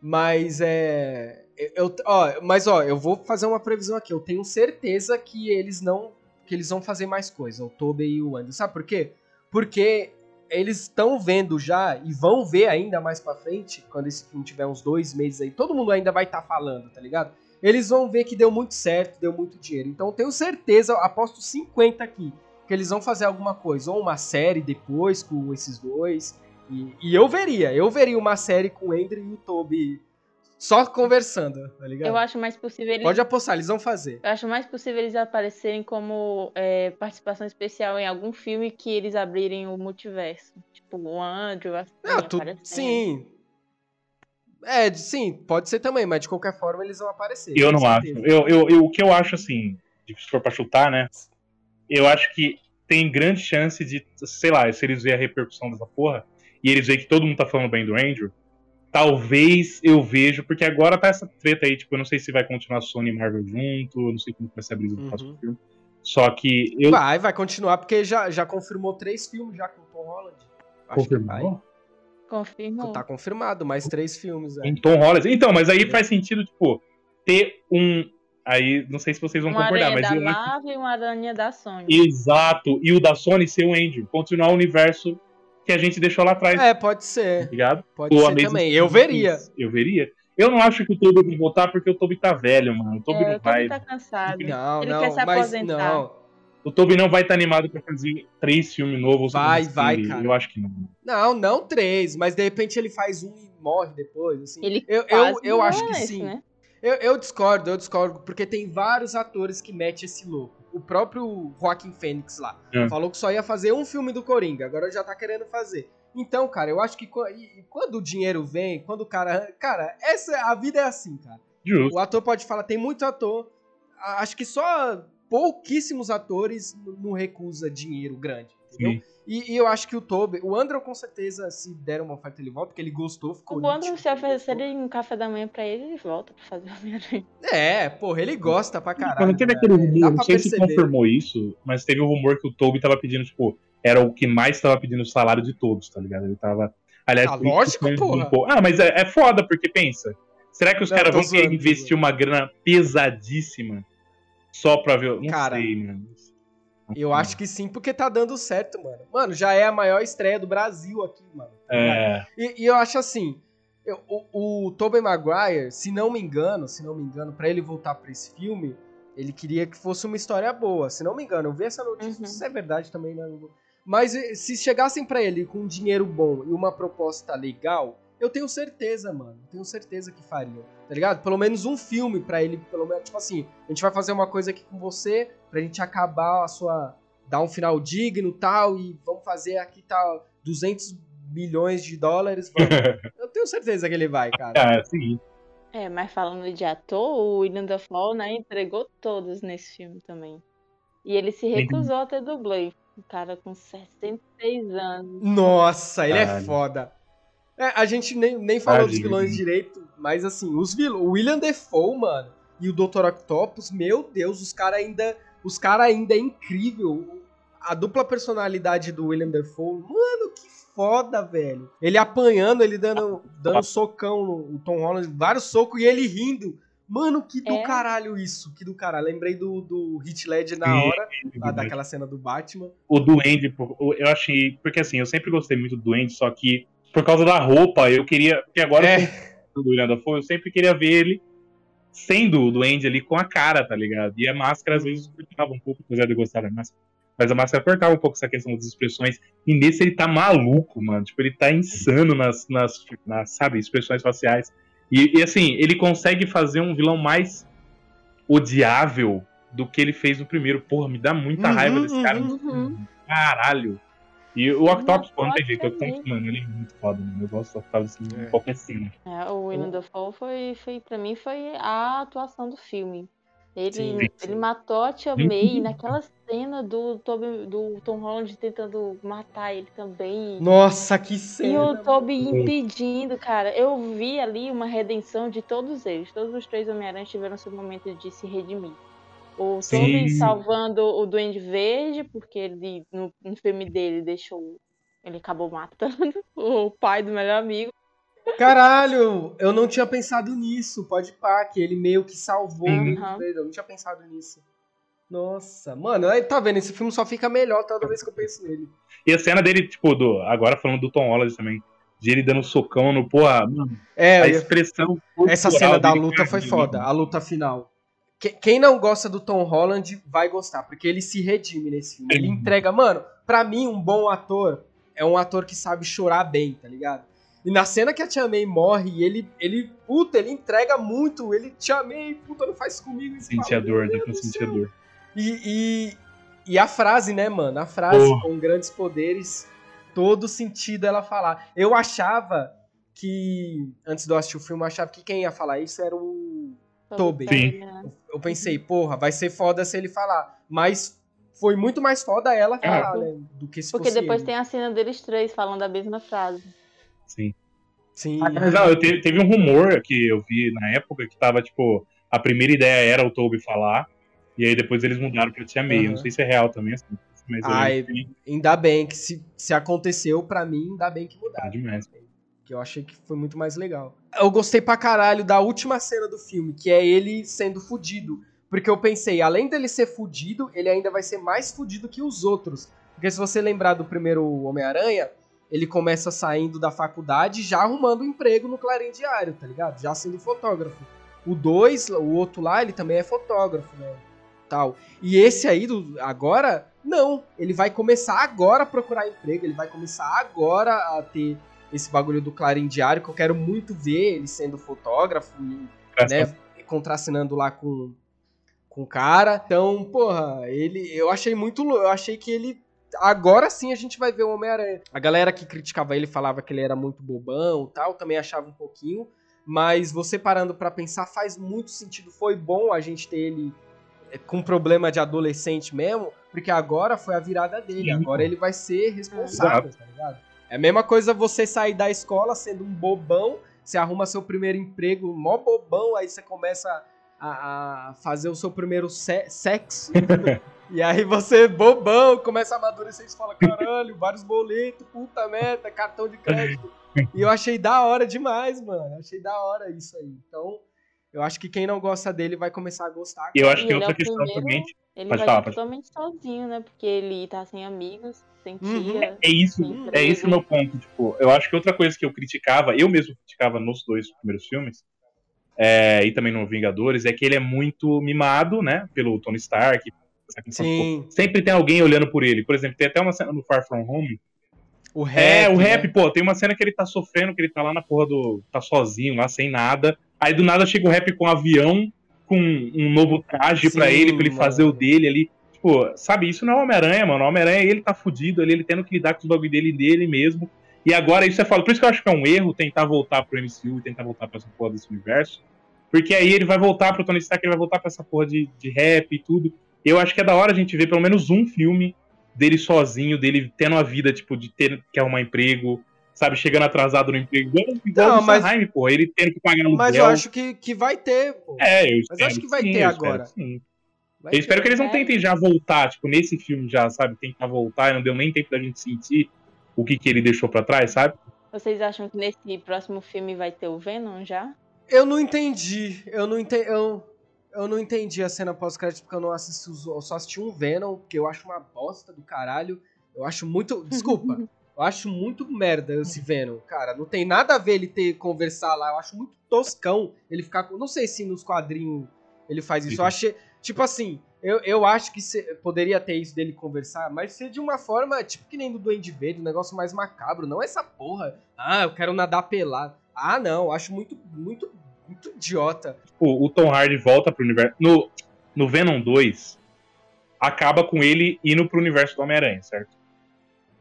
Speaker 2: Mas é. Eu, ó, mas ó, eu vou fazer uma previsão aqui. Eu tenho certeza que eles não. que eles vão fazer mais coisa, o Tobey e o Andy. Sabe por quê? Porque eles estão vendo já e vão ver ainda mais para frente, quando esse filme tiver uns dois meses aí, todo mundo ainda vai estar tá falando, tá ligado? Eles vão ver que deu muito certo, deu muito dinheiro. Então tenho certeza, aposto 50 aqui, que eles vão fazer alguma coisa, ou uma série depois com esses dois. E, e eu veria, eu veria uma série com o Andrew e o Toby só conversando, tá ligado?
Speaker 3: Eu acho mais possível eles...
Speaker 2: Pode apostar, eles vão fazer.
Speaker 3: Eu acho mais possível eles aparecerem como é, participação especial em algum filme que eles abrirem o multiverso. Tipo, o Andrew, assim,
Speaker 2: Não, tu... Sim. É, sim, pode ser também, mas de qualquer forma eles vão aparecer.
Speaker 4: Eu não acho. Eu, eu, eu, o que eu acho, assim, se for pra chutar, né? Eu acho que tem grande chance de, sei lá, se eles verem a repercussão dessa porra, e eles veem que todo mundo tá falando bem do Andrew, talvez eu vejo, porque agora tá essa treta aí, tipo, eu não sei se vai continuar Sony e Marvel junto, eu não sei como vai ser a brisa do uhum. próximo filme. Só que eu.
Speaker 2: Vai, vai continuar, porque já, já confirmou três filmes já com o Tom Holland.
Speaker 4: Confirmou?
Speaker 3: Confirmou.
Speaker 2: Tá confirmado, mais três filmes.
Speaker 4: É. Em Tom Holland. Então, mas aí é. faz sentido, tipo, ter um. Aí, não sei se vocês vão
Speaker 3: uma
Speaker 4: concordar, mas.
Speaker 3: Uma aranha da Marvel e uma aranha da Sony.
Speaker 4: Exato. E o da Sony ser o Andrew. Continuar o universo que a gente deixou lá atrás.
Speaker 2: É, pode ser.
Speaker 4: Tá ligado?
Speaker 2: Pode o ser também. Eu veria.
Speaker 4: Eu veria. Eu não acho que o Toby vai voltar porque o Toby tá velho, mano. O Toby
Speaker 3: é,
Speaker 4: não vai.
Speaker 3: O Toby tá cansado.
Speaker 2: Não,
Speaker 3: Ele
Speaker 2: não,
Speaker 3: quer se aposentar.
Speaker 2: não.
Speaker 4: O Toby não vai estar tá animado pra fazer três filmes novos.
Speaker 2: Vai, vai, cara.
Speaker 4: Eu acho que não.
Speaker 2: Não, não três, mas de repente ele faz um e morre depois. Assim.
Speaker 3: Ele
Speaker 2: eu, eu, eu acho que sim. Né? Eu, eu discordo, eu discordo, porque tem vários atores que metem esse louco. O próprio Joaquim Fênix lá é. falou que só ia fazer um filme do Coringa, agora já tá querendo fazer. Então, cara, eu acho que quando o dinheiro vem, quando o cara. Cara, essa, a vida é assim, cara.
Speaker 4: Justo.
Speaker 2: O ator pode falar, tem muito ator. Acho que só pouquíssimos atores não recusa dinheiro grande, entendeu? E, e, eu acho que o Toby, o Andrew com certeza, se der uma oferta, ele volta, porque ele gostou, ficou
Speaker 3: O Andrew, se oferecerem um café da manhã pra ele, ele volta pra fazer o Homem-Aranha.
Speaker 2: É, porra, ele gosta pra caralho.
Speaker 4: Não teve aquele rumor, não sei perceber. se confirmou isso, mas teve o um rumor que o Toby tava pedindo, tipo, era o que mais tava pedindo o salário de todos, tá ligado? Ele tava. Aliás,
Speaker 2: ah, lógico, porra.
Speaker 4: Um ah, mas é, é foda, porque pensa. Será que os caras vão querer investir uma grana pesadíssima só pra ver. Não
Speaker 2: Cara,
Speaker 4: sei, mano.
Speaker 2: Eu acho que sim, porque tá dando certo, mano. Mano, já é a maior estreia do Brasil aqui, mano.
Speaker 4: É.
Speaker 2: E, e eu acho assim. Eu, o, o Tobey Maguire, se não me engano, se não me engano, para ele voltar para esse filme, ele queria que fosse uma história boa. Se não me engano, eu vi essa notícia, uhum. se é verdade também, né? Mas eh, se chegassem para ele com um dinheiro bom e uma proposta legal, eu tenho certeza, mano. Tenho certeza que faria. Tá ligado? Pelo menos um filme para ele, pelo menos, tipo assim, a gente vai fazer uma coisa aqui com você pra gente acabar a sua dar um final digno, tal e vamos fazer aqui tal 200 milhões de dólares. eu tenho certeza que ele vai, cara.
Speaker 4: Ah, sim.
Speaker 3: É, mas falando de ator, o William Dafoe, né, entregou todos nesse filme também. E ele se recusou a ter dublê. O cara com 66 anos.
Speaker 2: Nossa, ele é foda. É, a gente nem, nem falou dos vilões direito, mas assim, os vilões. O William Defoe, mano, e o Dr. Octopus, meu Deus, os caras ainda. Os caras ainda é incrível. A dupla personalidade do William Defoe, mano, que foda, velho. Ele apanhando, ele dando, dando socão no Tom Holland, vários socos e ele rindo. Mano, que do é. caralho isso, que do caralho. Lembrei do, do Hit Led na hora, lá, daquela cena do Batman.
Speaker 4: O Duende, eu achei. Porque assim, eu sempre gostei muito do Duende, só que por causa da roupa, eu queria. Porque agora é. do William Dafoe, eu sempre queria ver ele sendo o Duende ali com a cara, tá ligado? E a máscara às vezes cortava um pouco, apesar de eu gostar da máscara. Mas a máscara cortava um pouco essa questão das expressões. E nesse ele tá maluco, mano. Tipo, ele tá insano nas, nas, nas sabe, expressões faciais. E, e, assim, ele consegue fazer um vilão mais odiável do que ele fez no primeiro. Porra, me dá muita uhum, raiva desse cara. Uhum. Caralho. E o Octopus, pô, não tem jeito. O Octopus, mano, ele é muito foda, mano. Eu gosto do Octopus assim, é. um pouco assim.
Speaker 3: É, o William Dafoe foi, foi, pra mim, foi a atuação do filme. Ele, sim, sim. ele matou a Tia May naquela cena do, Toby, do Tom Holland tentando matar ele também.
Speaker 2: Nossa, que cena!
Speaker 3: E o Toby impedindo, cara. Eu vi ali uma redenção de todos eles. Todos os três Homem-Aranha tiveram seu momento de se redimir. O Toby salvando o Duende Verde, porque ele, no, no filme dele, deixou. Ele acabou matando o pai do melhor amigo.
Speaker 2: Caralho, eu não tinha pensado nisso. Pode pá, que ele meio que salvou. Uhum. Eu não tinha pensado nisso. Nossa, mano, tá vendo? Esse filme só fica melhor toda vez que eu penso nele.
Speaker 4: E a cena dele, tipo, do, agora falando do Tom Holland também, de ele dando socão no, porra, mano,
Speaker 2: é,
Speaker 4: a expressão.
Speaker 2: Essa cena da luta foi foda, a luta final. Quem não gosta do Tom Holland vai gostar, porque ele se redime nesse filme. Ele entrega, mano, pra mim, um bom ator é um ator que sabe chorar bem, tá ligado? E na cena que a Tia May morre, ele, ele, puta, ele entrega muito. Ele, Tia May, puta, não faz comigo
Speaker 4: isso. Senti a dor, depois senti a dor.
Speaker 2: E, e, e, a frase, né, mano? A frase, oh. com grandes poderes, todo sentido ela falar. Eu achava que, antes de eu assistir o filme, eu achava que quem ia falar isso era o Tobey. Sim. Eu pensei, porra, vai ser foda se ele falar. Mas foi muito mais foda ela é. falar, é. né? Do que se
Speaker 3: Porque depois
Speaker 2: ele.
Speaker 3: tem a cena deles três falando a mesma frase.
Speaker 4: Sim.
Speaker 2: Sim.
Speaker 4: Ah, não, eu te, teve um rumor que eu vi na época que tava, tipo, a primeira ideia era o Toby falar, e aí depois eles mudaram pra Tia May. Uhum. Não sei se é real também, assim. Mas
Speaker 2: Ai, ainda bem que se, se aconteceu pra mim, ainda bem que mudaram.
Speaker 4: Ah, demais.
Speaker 2: Que eu achei que foi muito mais legal. Eu gostei pra caralho da última cena do filme, que é ele sendo fudido. Porque eu pensei, além dele ser fudido, ele ainda vai ser mais fudido que os outros. Porque se você lembrar do primeiro Homem-Aranha, ele começa saindo da faculdade já arrumando um emprego no Clarim Diário, tá ligado? Já sendo fotógrafo. O 2, o outro lá, ele também é fotógrafo, né? Tal. E esse aí, do, agora, não. Ele vai começar agora a procurar emprego, ele vai começar agora a ter esse bagulho do Clarim Diário, que eu quero muito ver ele sendo fotógrafo, né? Contracenando lá com com o cara. Então, porra, ele. Eu achei muito. Eu achei que ele. Agora sim a gente vai ver o Homem-Aranha. A galera que criticava ele falava que ele era muito bobão tal, também achava um pouquinho. Mas você parando para pensar, faz muito sentido. Foi bom a gente ter ele é, com problema de adolescente mesmo, porque agora foi a virada dele. Agora ele vai ser responsável, tá ligado? É a mesma coisa você sair da escola sendo um bobão, você arruma seu primeiro emprego, mó bobão, aí você começa a, a fazer o seu primeiro se sexo. e aí você, bobão, começa a amadurecer e fala: caralho, vários boletos, puta merda, cartão de crédito. E eu achei da hora demais, mano. achei da hora isso aí. Então, eu acho que quem não gosta dele vai começar a gostar.
Speaker 4: E eu acho que outra é questão primeiro, também.
Speaker 3: Ele pode vai falar, totalmente sozinho, né? Porque ele tá sem amigos, sem uhum. tia.
Speaker 4: É isso, é esse o meu ponto. Tipo, eu acho que outra coisa que eu criticava, eu mesmo criticava nos dois primeiros filmes, é, e também no Vingadores, é que ele é muito mimado, né, pelo Tony Stark.
Speaker 2: Sim.
Speaker 4: Sempre tem alguém olhando por ele. Por exemplo, tem até uma cena no Far From Home.
Speaker 2: O rap. É,
Speaker 4: o rap, né? pô, tem uma cena que ele tá sofrendo, que ele tá lá na porra do. tá sozinho, lá sem nada. Aí do nada chega o rap com um avião, com um novo traje para ele, pra ele mano. fazer o dele ali. Tipo, sabe, isso não é Homem-Aranha, mano. Homem-Aranha, ele tá fudido ali, ele tendo que lidar com os bagulho dele dele mesmo. E agora isso é fala, por isso que eu acho que é um erro tentar voltar pro MCU e tentar voltar pra essa porra desse universo. Porque aí ele vai voltar pro Tony Stark, ele vai voltar pra essa porra de, de rap e tudo. Eu acho que é da hora a gente ver pelo menos um filme dele sozinho, dele tendo a vida, tipo, de ter que arrumar emprego, sabe, chegando atrasado no emprego. Igual não, mas, Heim, pô, ele tendo que pagar aluguel.
Speaker 2: Mas eu acho que, que vai ter, pô.
Speaker 4: É, eu
Speaker 2: espero, Mas eu acho que vai sim, ter agora.
Speaker 4: Sim. Vai eu espero que eles não tentem já voltar, tipo, nesse filme já, sabe, tentar voltar, e não deu nem tempo da gente sentir o que, que ele deixou para trás, sabe?
Speaker 3: Vocês acham que nesse próximo filme vai ter o Venom já?
Speaker 2: Eu não entendi. Eu não entendi. Eu, eu não entendi a cena pós-crédito porque eu não assisti. Eu só assisti um Venom, porque eu acho uma bosta do caralho. Eu acho muito. Desculpa. eu acho muito merda esse Venom, cara. Não tem nada a ver ele ter conversar lá. Eu acho muito toscão ele ficar com. Não sei se nos quadrinhos ele faz isso. Eu achei. Tipo assim, eu, eu acho que poderia ter isso dele conversar, mas ser de uma forma, tipo que nem do Duende Verde, um negócio mais macabro. Não essa porra. Ah, eu quero nadar pelado. Ah, não, acho muito, muito, muito idiota.
Speaker 4: O, o Tom Hardy volta pro universo. No, no Venom 2, acaba com ele indo pro universo do Homem-Aranha, certo?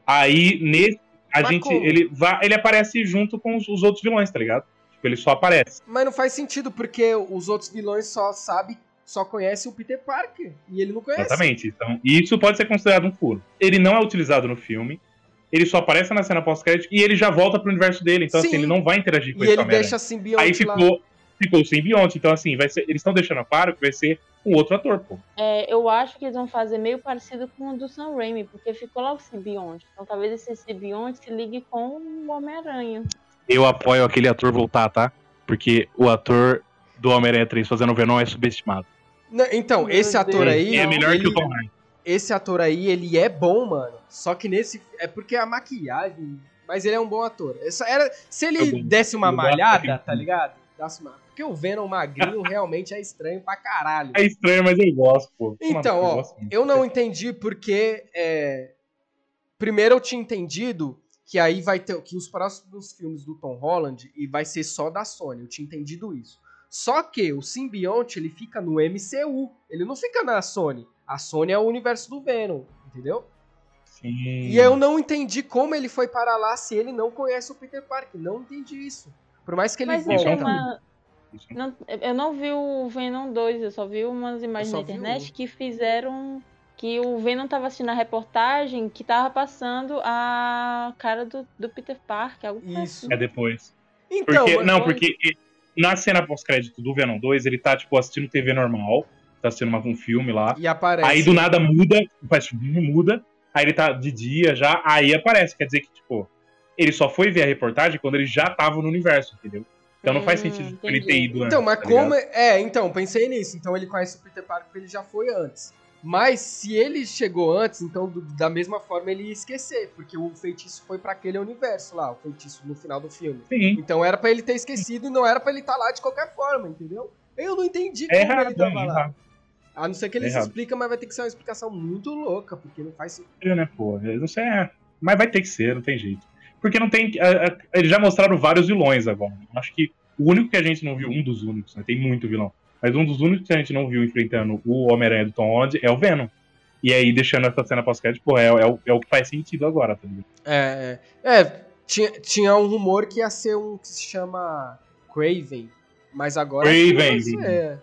Speaker 4: Aí, nesse. A Mas gente. Ele, vai, ele aparece junto com os, os, outros vilões, tá ligado? Tipo, ele só aparece.
Speaker 2: Mas não faz sentido, porque os outros vilões só sabem só conhece o Peter Parker. E ele não conhece.
Speaker 4: Exatamente. Então, isso pode ser considerado um furo. Ele não é utilizado no filme ele só aparece na cena pós-crédito e ele já volta pro universo dele. Então, Sim. assim, ele não vai interagir com
Speaker 2: e esse ele deixa simbionte
Speaker 4: Aí ficou, ficou o simbionte. Então, assim, vai ser, eles estão deixando claro que vai ser um outro ator, pô.
Speaker 3: É, eu acho que eles vão fazer meio parecido com o do Sam Raimi, porque ficou lá o simbionte. Então, talvez esse simbionte se ligue com o Homem-Aranha.
Speaker 4: Eu apoio aquele ator voltar, tá? Porque o ator do Homem-Aranha 3 fazendo o Venom é subestimado.
Speaker 2: Não, então, Meu esse Deus. ator aí.
Speaker 4: É melhor ele... que o Tom Hardy
Speaker 2: esse ator aí, ele é bom, mano. Só que nesse. É porque a maquiagem. Mas ele é um bom ator. Essa era, se ele desse uma malhada, tá ligado? Desse uma, porque o Venom magrinho realmente é estranho pra caralho.
Speaker 4: É estranho, mas eu gosto, pô.
Speaker 2: Então, Mano, ó, eu, eu não entendi porque. É... Primeiro eu tinha entendido que aí vai ter que os próximos filmes do Tom Holland e vai ser só da Sony. Eu tinha entendido isso. Só que o simbionte ele fica no MCU, ele não fica na Sony. A Sony é o universo do Venom, entendeu?
Speaker 4: Sim.
Speaker 2: E eu não entendi como ele foi para lá se ele não conhece o Peter Parker. Não entendi isso. Por mais que ele
Speaker 3: Mas
Speaker 2: volte.
Speaker 3: tem uma... Não, eu não vi o Venom 2, eu só vi umas imagens na internet
Speaker 2: um.
Speaker 3: que fizeram que o Venom tava assistindo a reportagem que tava passando a cara do, do Peter Parker, algo
Speaker 2: Isso.
Speaker 3: assim.
Speaker 4: É depois.
Speaker 2: Então,
Speaker 4: Porque, não,
Speaker 2: foi-
Speaker 4: porque na cena pós-crédito do Venom 2, ele tá, tipo, assistindo TV normal, tá assistindo uma- um filme lá.
Speaker 2: E aparece.
Speaker 4: Aí do nada muda, muda, aí ele tá de dia já, aí aparece. Quer dizer que, tipo, ele só foi ver a reportagem quando ele já tava no universo, entendeu? Então não faz
Speaker 3: Hum,
Speaker 4: sentido ele ter ido
Speaker 2: Então,
Speaker 4: antes,
Speaker 2: mas
Speaker 4: tá
Speaker 2: como.
Speaker 4: ligado?
Speaker 2: É, então, pensei nisso. Então ele conhece o Peter Parker porque ele já foi antes. Mas se ele chegou antes, então do- da mesma forma ele ia esquecer, porque o feitiço foi pra aquele universo lá, o feitiço no final do filme.
Speaker 4: Sim.
Speaker 2: Então era pra ele ter esquecido e não era pra ele estar lá de qualquer forma, entendeu? Eu não entendi
Speaker 4: É
Speaker 2: como
Speaker 4: errado,
Speaker 2: ele tava
Speaker 4: é
Speaker 2: lá. A não ser que ele
Speaker 4: É
Speaker 2: se explica, mas vai ter que ser uma explicação muito louca, porque não faz sentido.
Speaker 4: É, né, pô? Eu não sei, é. Mas vai ter que ser, não tem jeito. Porque não tem. a- a- Eles já mostraram vários vilões agora. Acho que o único que a gente não viu, um dos únicos, né? Tem muito vilão. Mas um dos únicos que a gente não viu enfrentando o Homem-Aranha do Tom Holland é o Venom. E aí, deixando essa cena pós-crédito, pô, é, é o, é o que faz sentido agora, tá ligado?
Speaker 2: É, é, é, tinha, tinha um rumor que ia ser um que se chama Craven, mas agora...
Speaker 4: Craven.
Speaker 2: ser.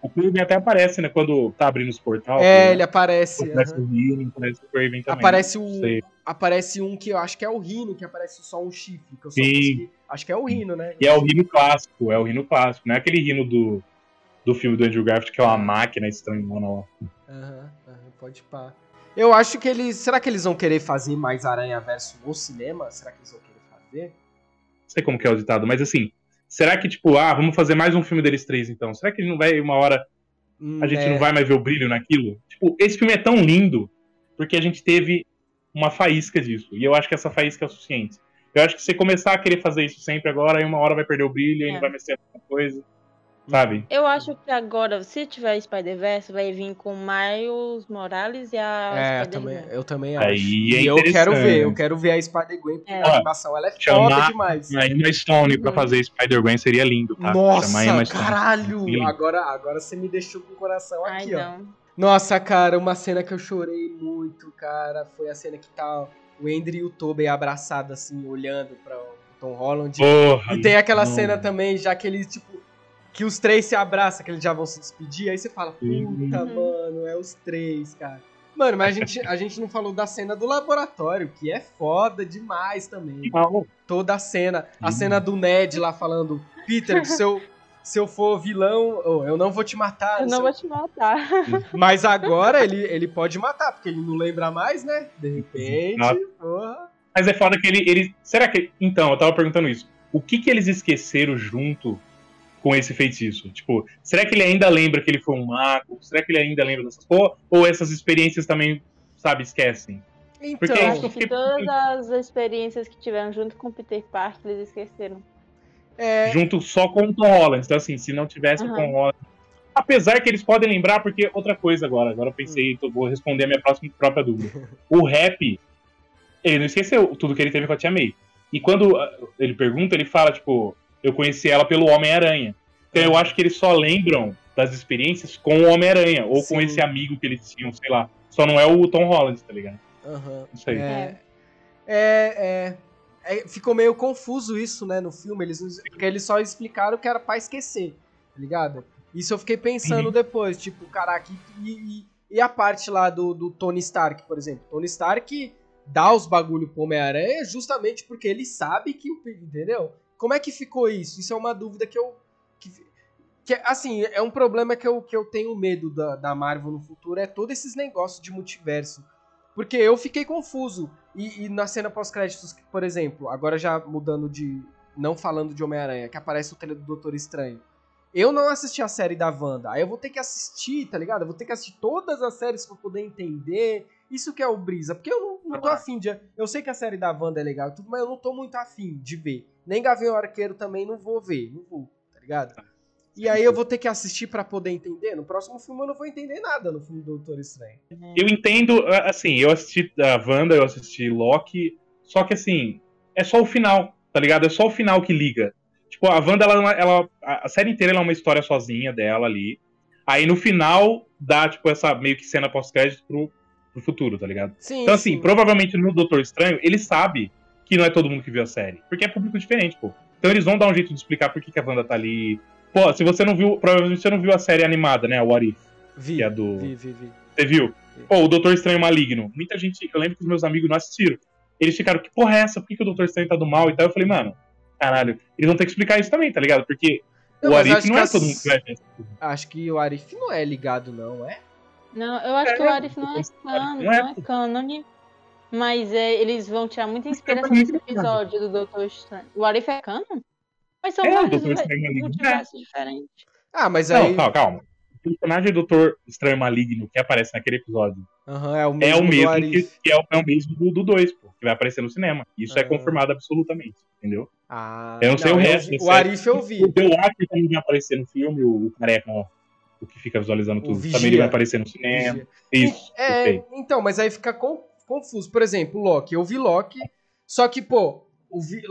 Speaker 4: O Craven até aparece, né? Quando tá abrindo os portais.
Speaker 2: É, ele aparece.
Speaker 4: Aparece o Rino, aparece o Craven também.
Speaker 2: Aparece o,
Speaker 4: Sei.
Speaker 2: aparece um que eu acho que é o Rino, que aparece só um chifre. Que eu só
Speaker 4: Sim.
Speaker 2: consegui- acho que é o Rino, né?
Speaker 4: E é o Rino clássico, é o Rino clássico. Não é aquele Rino do, do filme do Andrew Garfield, que é uma máquina estranhona lá.
Speaker 2: Aham, aham, pode pá. Eu acho que eles. Será que eles vão querer fazer mais Aranha Verso no cinema? Será que eles vão querer fazer?
Speaker 4: Não sei como que é o ditado, mas assim, será que, tipo, ah, vamos fazer mais um filme deles três, então? Será que ele não vai, uma hora, a gente
Speaker 2: é.
Speaker 4: não vai mais ver o brilho naquilo? Tipo, esse filme é tão lindo, porque a gente teve uma faísca disso, e eu acho que essa faísca é o suficiente. Eu acho que se você começar a querer fazer isso sempre agora, aí uma hora vai perder o brilho,
Speaker 3: É.
Speaker 4: não vai mais ser a mesma coisa, sabe?
Speaker 3: Eu acho que agora, se tiver Spider-Verse, vai vir com Miles Morales e a
Speaker 2: É, também, eu também acho.
Speaker 4: Aí é
Speaker 2: e eu quero ver, eu quero ver a Spider-Gwen, porque
Speaker 3: É.
Speaker 2: a animação ela é
Speaker 4: Chamar-
Speaker 2: foda demais.
Speaker 4: A Emma Stone pra
Speaker 3: Uhum.
Speaker 4: fazer Spider-Man seria lindo, tá?
Speaker 2: Nossa, caralho! Agora, agora você me deixou com o coração
Speaker 3: Ai,
Speaker 2: aqui, ó.
Speaker 3: não.
Speaker 2: Nossa, cara, uma cena que eu chorei muito, cara, foi a cena que tá o Andrew e o Tobey abraçados, assim, olhando pra o Tom Holland.
Speaker 4: Porra,
Speaker 2: E tem aquela
Speaker 4: não.
Speaker 2: cena também, já que eles, tipo, que os três se abraçam, que eles já vão se despedir, aí você fala, puta,
Speaker 4: Uhum.
Speaker 2: mano, é os três, cara. Mano, mas a gente, a gente não falou da cena do laboratório, que é foda demais também. Toda a cena. A
Speaker 4: Uhum.
Speaker 2: cena do Ned lá falando, Peter, se eu, se eu for vilão, oh, eu não vou te matar.
Speaker 3: Eu
Speaker 2: não
Speaker 3: vou te matar.
Speaker 2: mas agora ele, ele pode matar, porque ele não lembra mais, né? De repente, porra.
Speaker 4: Mas é foda que ele, ele. Será que. Então, eu tava perguntando isso. O que que eles esqueceram junto com esse feitiço? Tipo, será que ele ainda lembra que ele foi um mago? Será que ele ainda lembra dessas coisas? Ou essas experiências também, sabe, esquecem?
Speaker 2: Então,
Speaker 4: Porque
Speaker 3: Eu
Speaker 4: é isso
Speaker 3: acho
Speaker 4: que eu
Speaker 3: que
Speaker 4: fiquei-
Speaker 3: todas as experiências que tiveram junto com o Peter Parker, eles esqueceram.
Speaker 2: é,
Speaker 4: Junto só com o Tom Holland. Então, assim, se não tivesse o
Speaker 3: Aham.
Speaker 4: Tom Holland. Apesar que eles podem lembrar, porque outra coisa agora, agora eu pensei, tô- vou responder a minha próxima própria dúvida. O rap, ele não esqueceu tudo que ele teve com a Tia May. E quando ah, ele pergunta, ele fala, tipo, eu conheci ela pelo Homem-Aranha. Então eu acho que eles só lembram das experiências com o Homem-Aranha, ou
Speaker 2: Sim.
Speaker 4: com esse amigo que eles tinham, sei lá. Só não é o Tom Holland, tá ligado?
Speaker 2: aham.
Speaker 4: Não sei.
Speaker 2: É, é, é, é, ficou meio confuso isso, né, no filme. Eles, porque eles só explicaram que era pra esquecer, tá ligado? Isso eu fiquei pensando
Speaker 4: Uhum.
Speaker 2: depois, tipo, caraca, e, e, e a parte lá do, do Tony Stark, por exemplo? Tony Stark dá os bagulho pro Homem-Aranha justamente porque ele sabe que o. Entendeu? Como é que ficou isso? Isso é uma dúvida que eu. Que, que, assim, é um problema que eu, que eu tenho medo da, da Marvel no futuro, é todos esses negócios de multiverso. Porque eu fiquei confuso. E, e na cena pós-créditos, por exemplo, agora já mudando de. Não falando de Homem-Aranha, que aparece o trailer do Doutor Estranho. Eu não assisti a série da Wanda. Aí eu vou ter que assistir, tá ligado? Eu vou ter que assistir todas as séries pra poder entender. Isso que é o Brisa. Porque eu não, não tô afim de. Eu sei que a série da Wanda é legal e tudo, mas eu não tô muito afim de ver. Nem Gavião Arqueiro também não vou ver. Não vou, tá ligado? E aí eu vou ter que assistir pra poder entender. No próximo filme eu não vou entender nada no filme do Doutor Estranho.
Speaker 4: Eu entendo, assim, eu assisti a Wanda, eu assisti Loki, só que assim, é só o final, tá ligado? É só o final que liga. Tipo, a Wanda, ela, ela a série inteira é uma história sozinha dela ali. Aí no final dá, tipo, essa meio que cena pós-crédito pro, pro futuro, tá ligado? Sim, então, assim, sim. provavelmente no Doutor Estranho, ele sabe que não é todo mundo que viu a série. Porque é público diferente, pô. Então eles vão dar um jeito de explicar por que, que a Wanda tá ali. Pô, se você não viu, provavelmente você não viu a série animada, né? A What If.
Speaker 2: Vi,
Speaker 4: que é do...
Speaker 2: vi, vi, vi.
Speaker 4: Você viu? Pô, o Doutor Estranho Maligno. Muita gente, eu lembro que os meus amigos não assistiram. Eles ficaram, que porra é essa? Por que, que o Doutor Estranho tá do mal e tal? Eu falei, mano, caralho, eles vão ter que explicar isso também, tá ligado? Porque não, o Arif não é todo mundo que vai ver.
Speaker 2: Acho que o Arif não é ligado, não, é?
Speaker 3: Não, eu acho é, que o Arif não é canon, não é, não é canon, mas é, eles vão tirar muita inspiração desse episódio do Doutor Estranho. O Arif é canon? Mas são é, vários multiversos diferentes.
Speaker 2: Ah, mas aí...
Speaker 4: Não, calma, calma. O personagem do Doutor Estranho Maligno que aparece naquele episódio
Speaker 2: uhum, é o mesmo, é o mesmo
Speaker 4: que, que, é, o, é o mesmo do 2, pô, que vai aparecer no cinema. Isso é confirmado absolutamente, entendeu?
Speaker 2: Ah,
Speaker 4: eu não sei o resto.
Speaker 2: O Arif eu vi.
Speaker 4: O The Watcher também vai aparecer no filme, o careca, o que fica visualizando tudo. Também ele vai aparecer no cinema. Vigia. Isso.
Speaker 2: É, então, mas aí fica confuso. Por exemplo, Loki. Eu vi Loki, só que, pô, vi,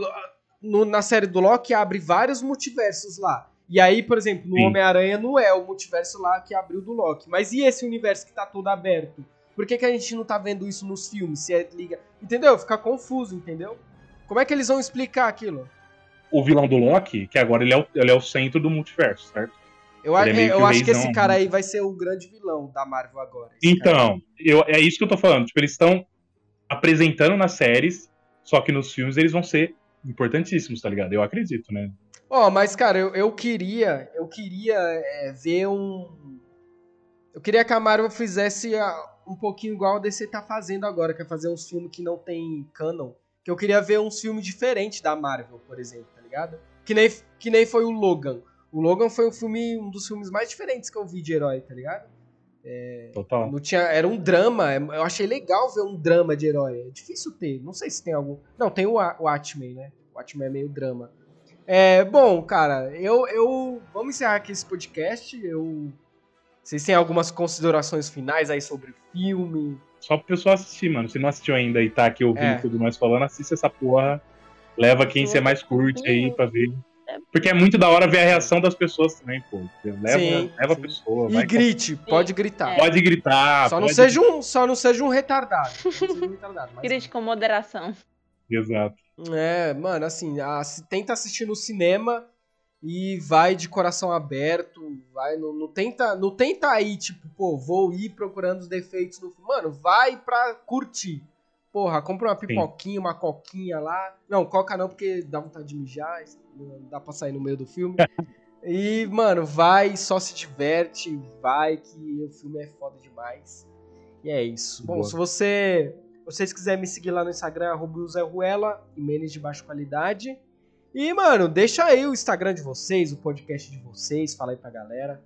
Speaker 2: no, na série do Loki abre vários multiversos lá. E aí, por exemplo, no Homem-Aranha não é o multiverso lá que abriu do Loki. Mas e esse universo que tá todo aberto? Por que, que a gente não tá vendo isso nos filmes? Se é liga. Entendeu? Fica confuso, entendeu? Como é que eles vão explicar aquilo?
Speaker 4: O vilão do Loki, que agora ele é o, ele é o centro do multiverso, certo?
Speaker 2: Eu, é eu acho que esse cara aí vai ser o grande vilão da Marvel agora.
Speaker 4: Então, eu, é isso que eu tô falando. Tipo, eles estão apresentando nas séries, só que nos filmes eles vão ser importantíssimos, tá ligado? Eu acredito, né?
Speaker 2: Ó, oh, mas cara, eu, eu queria, eu queria é, ver um, eu queria que a Marvel fizesse um pouquinho igual a DC tá fazendo agora, que é fazer uns filmes que não tem canon que eu queria ver uns filmes diferentes da Marvel, por exemplo, tá ligado? Que nem, que nem foi o Logan. O Logan foi um filme, um dos filmes mais diferentes que eu vi de herói, tá ligado?
Speaker 4: É, Total.
Speaker 2: Não tinha, era um drama. É, eu achei legal ver um drama de herói. É difícil ter. Não sei se tem algum. Não, tem o, o Watchmen, né? O Watchmen é meio drama. É, bom, cara, eu, eu. Vamos encerrar aqui esse podcast. Eu. Vocês têm algumas considerações finais aí sobre o filme?
Speaker 4: só pro pessoal assistir, mano. Se não assistiu ainda e tá aqui ouvindo é. tudo nós falando, assista essa porra. Leva quem você mais curte aí pra ver. Porque é muito da hora ver a reação das pessoas também, pô. Leva, sim, leva sim. a pessoa.
Speaker 2: E grite, com... pode gritar.
Speaker 4: Pode gritar.
Speaker 2: Só,
Speaker 4: pode...
Speaker 2: Não seja um, só não seja um retardado. Um
Speaker 3: retardado grite com moderação.
Speaker 4: Exato.
Speaker 2: É, mano, assim, a, tenta assistir no cinema e vai de coração aberto, vai, não, não, tenta, não tenta aí, tipo, pô, vou ir procurando os defeitos no filme. Mano, vai pra curtir. Porra, compra uma pipoquinha, Sim. uma coquinha lá. Não, coca não, porque dá vontade de mijar, não dá pra sair no meio do filme. e, mano, vai, só se diverte, vai, que o filme é foda demais. E é isso. Bom, Boa. se você, vocês quiserem me seguir lá no Instagram, arroba Ruela, e de baixa qualidade. E, mano, deixa aí o Instagram de vocês, o podcast de vocês, fala aí pra galera.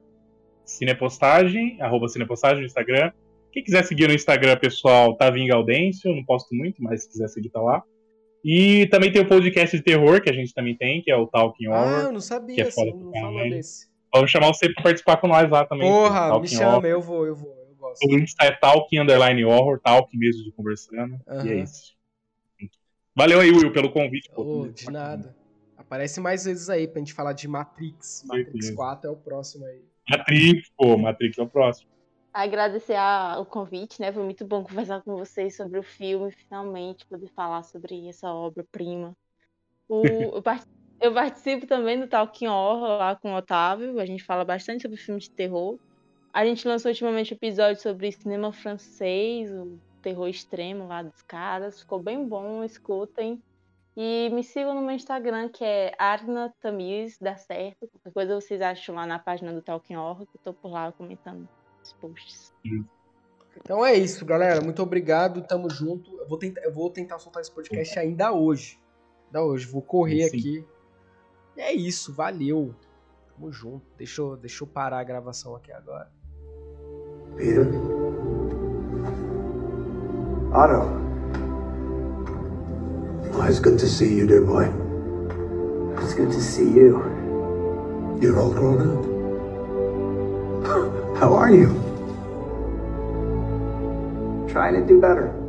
Speaker 4: Cinepostagem, arroba Cinepostagem no Instagram. Quem quiser seguir no Instagram, pessoal, Tavinho Gaudêncio, eu não posto muito, mas se quiser seguir, tá lá. E também tem o podcast de terror, que a gente também tem, que é o Talking Horror. Ah,
Speaker 2: eu não sabia, que é foda assim, não desse.
Speaker 4: Vamos chamar você pra participar com nós lá também.
Speaker 2: Porra, me chama, Horror. eu vou, eu vou, eu gosto.
Speaker 4: O Insta é Talking Underline Horror, Talking mesmo de conversando, uhum. e é isso. Valeu aí, Will, pelo convite.
Speaker 2: Oh, de nada. Aparece mais vezes aí pra gente falar de Matrix. Matrix 4 é o próximo aí.
Speaker 4: Matrix, pô, Matrix é o próximo.
Speaker 3: Agradecer a, o convite, né? Foi muito bom conversar com vocês sobre o filme, finalmente, poder falar sobre essa obra-prima. eu, eu participo também do Talking Horror lá com o Otávio, a gente fala bastante sobre filme de terror. A gente lançou ultimamente um episódio sobre cinema francês, o terror extremo lá dos caras. Ficou bem bom, escutem. E me sigam no meu Instagram, que é Arna Tamiz, dá certo. Qualquer coisa vocês acham lá na página do Talking Horror, que eu tô por lá comentando os posts.
Speaker 2: Então é isso, galera. Muito obrigado, tamo junto. Eu vou tentar, eu vou tentar soltar esse podcast ainda hoje. Ainda hoje. Vou correr Sim. aqui. E é isso, valeu. Tamo junto. Deixa eu, deixa eu parar a gravação aqui agora. Peter? Otto. Well, it's good to see you, dear boy. It's good to see you. You're all grown up. How are you? Trying to do better.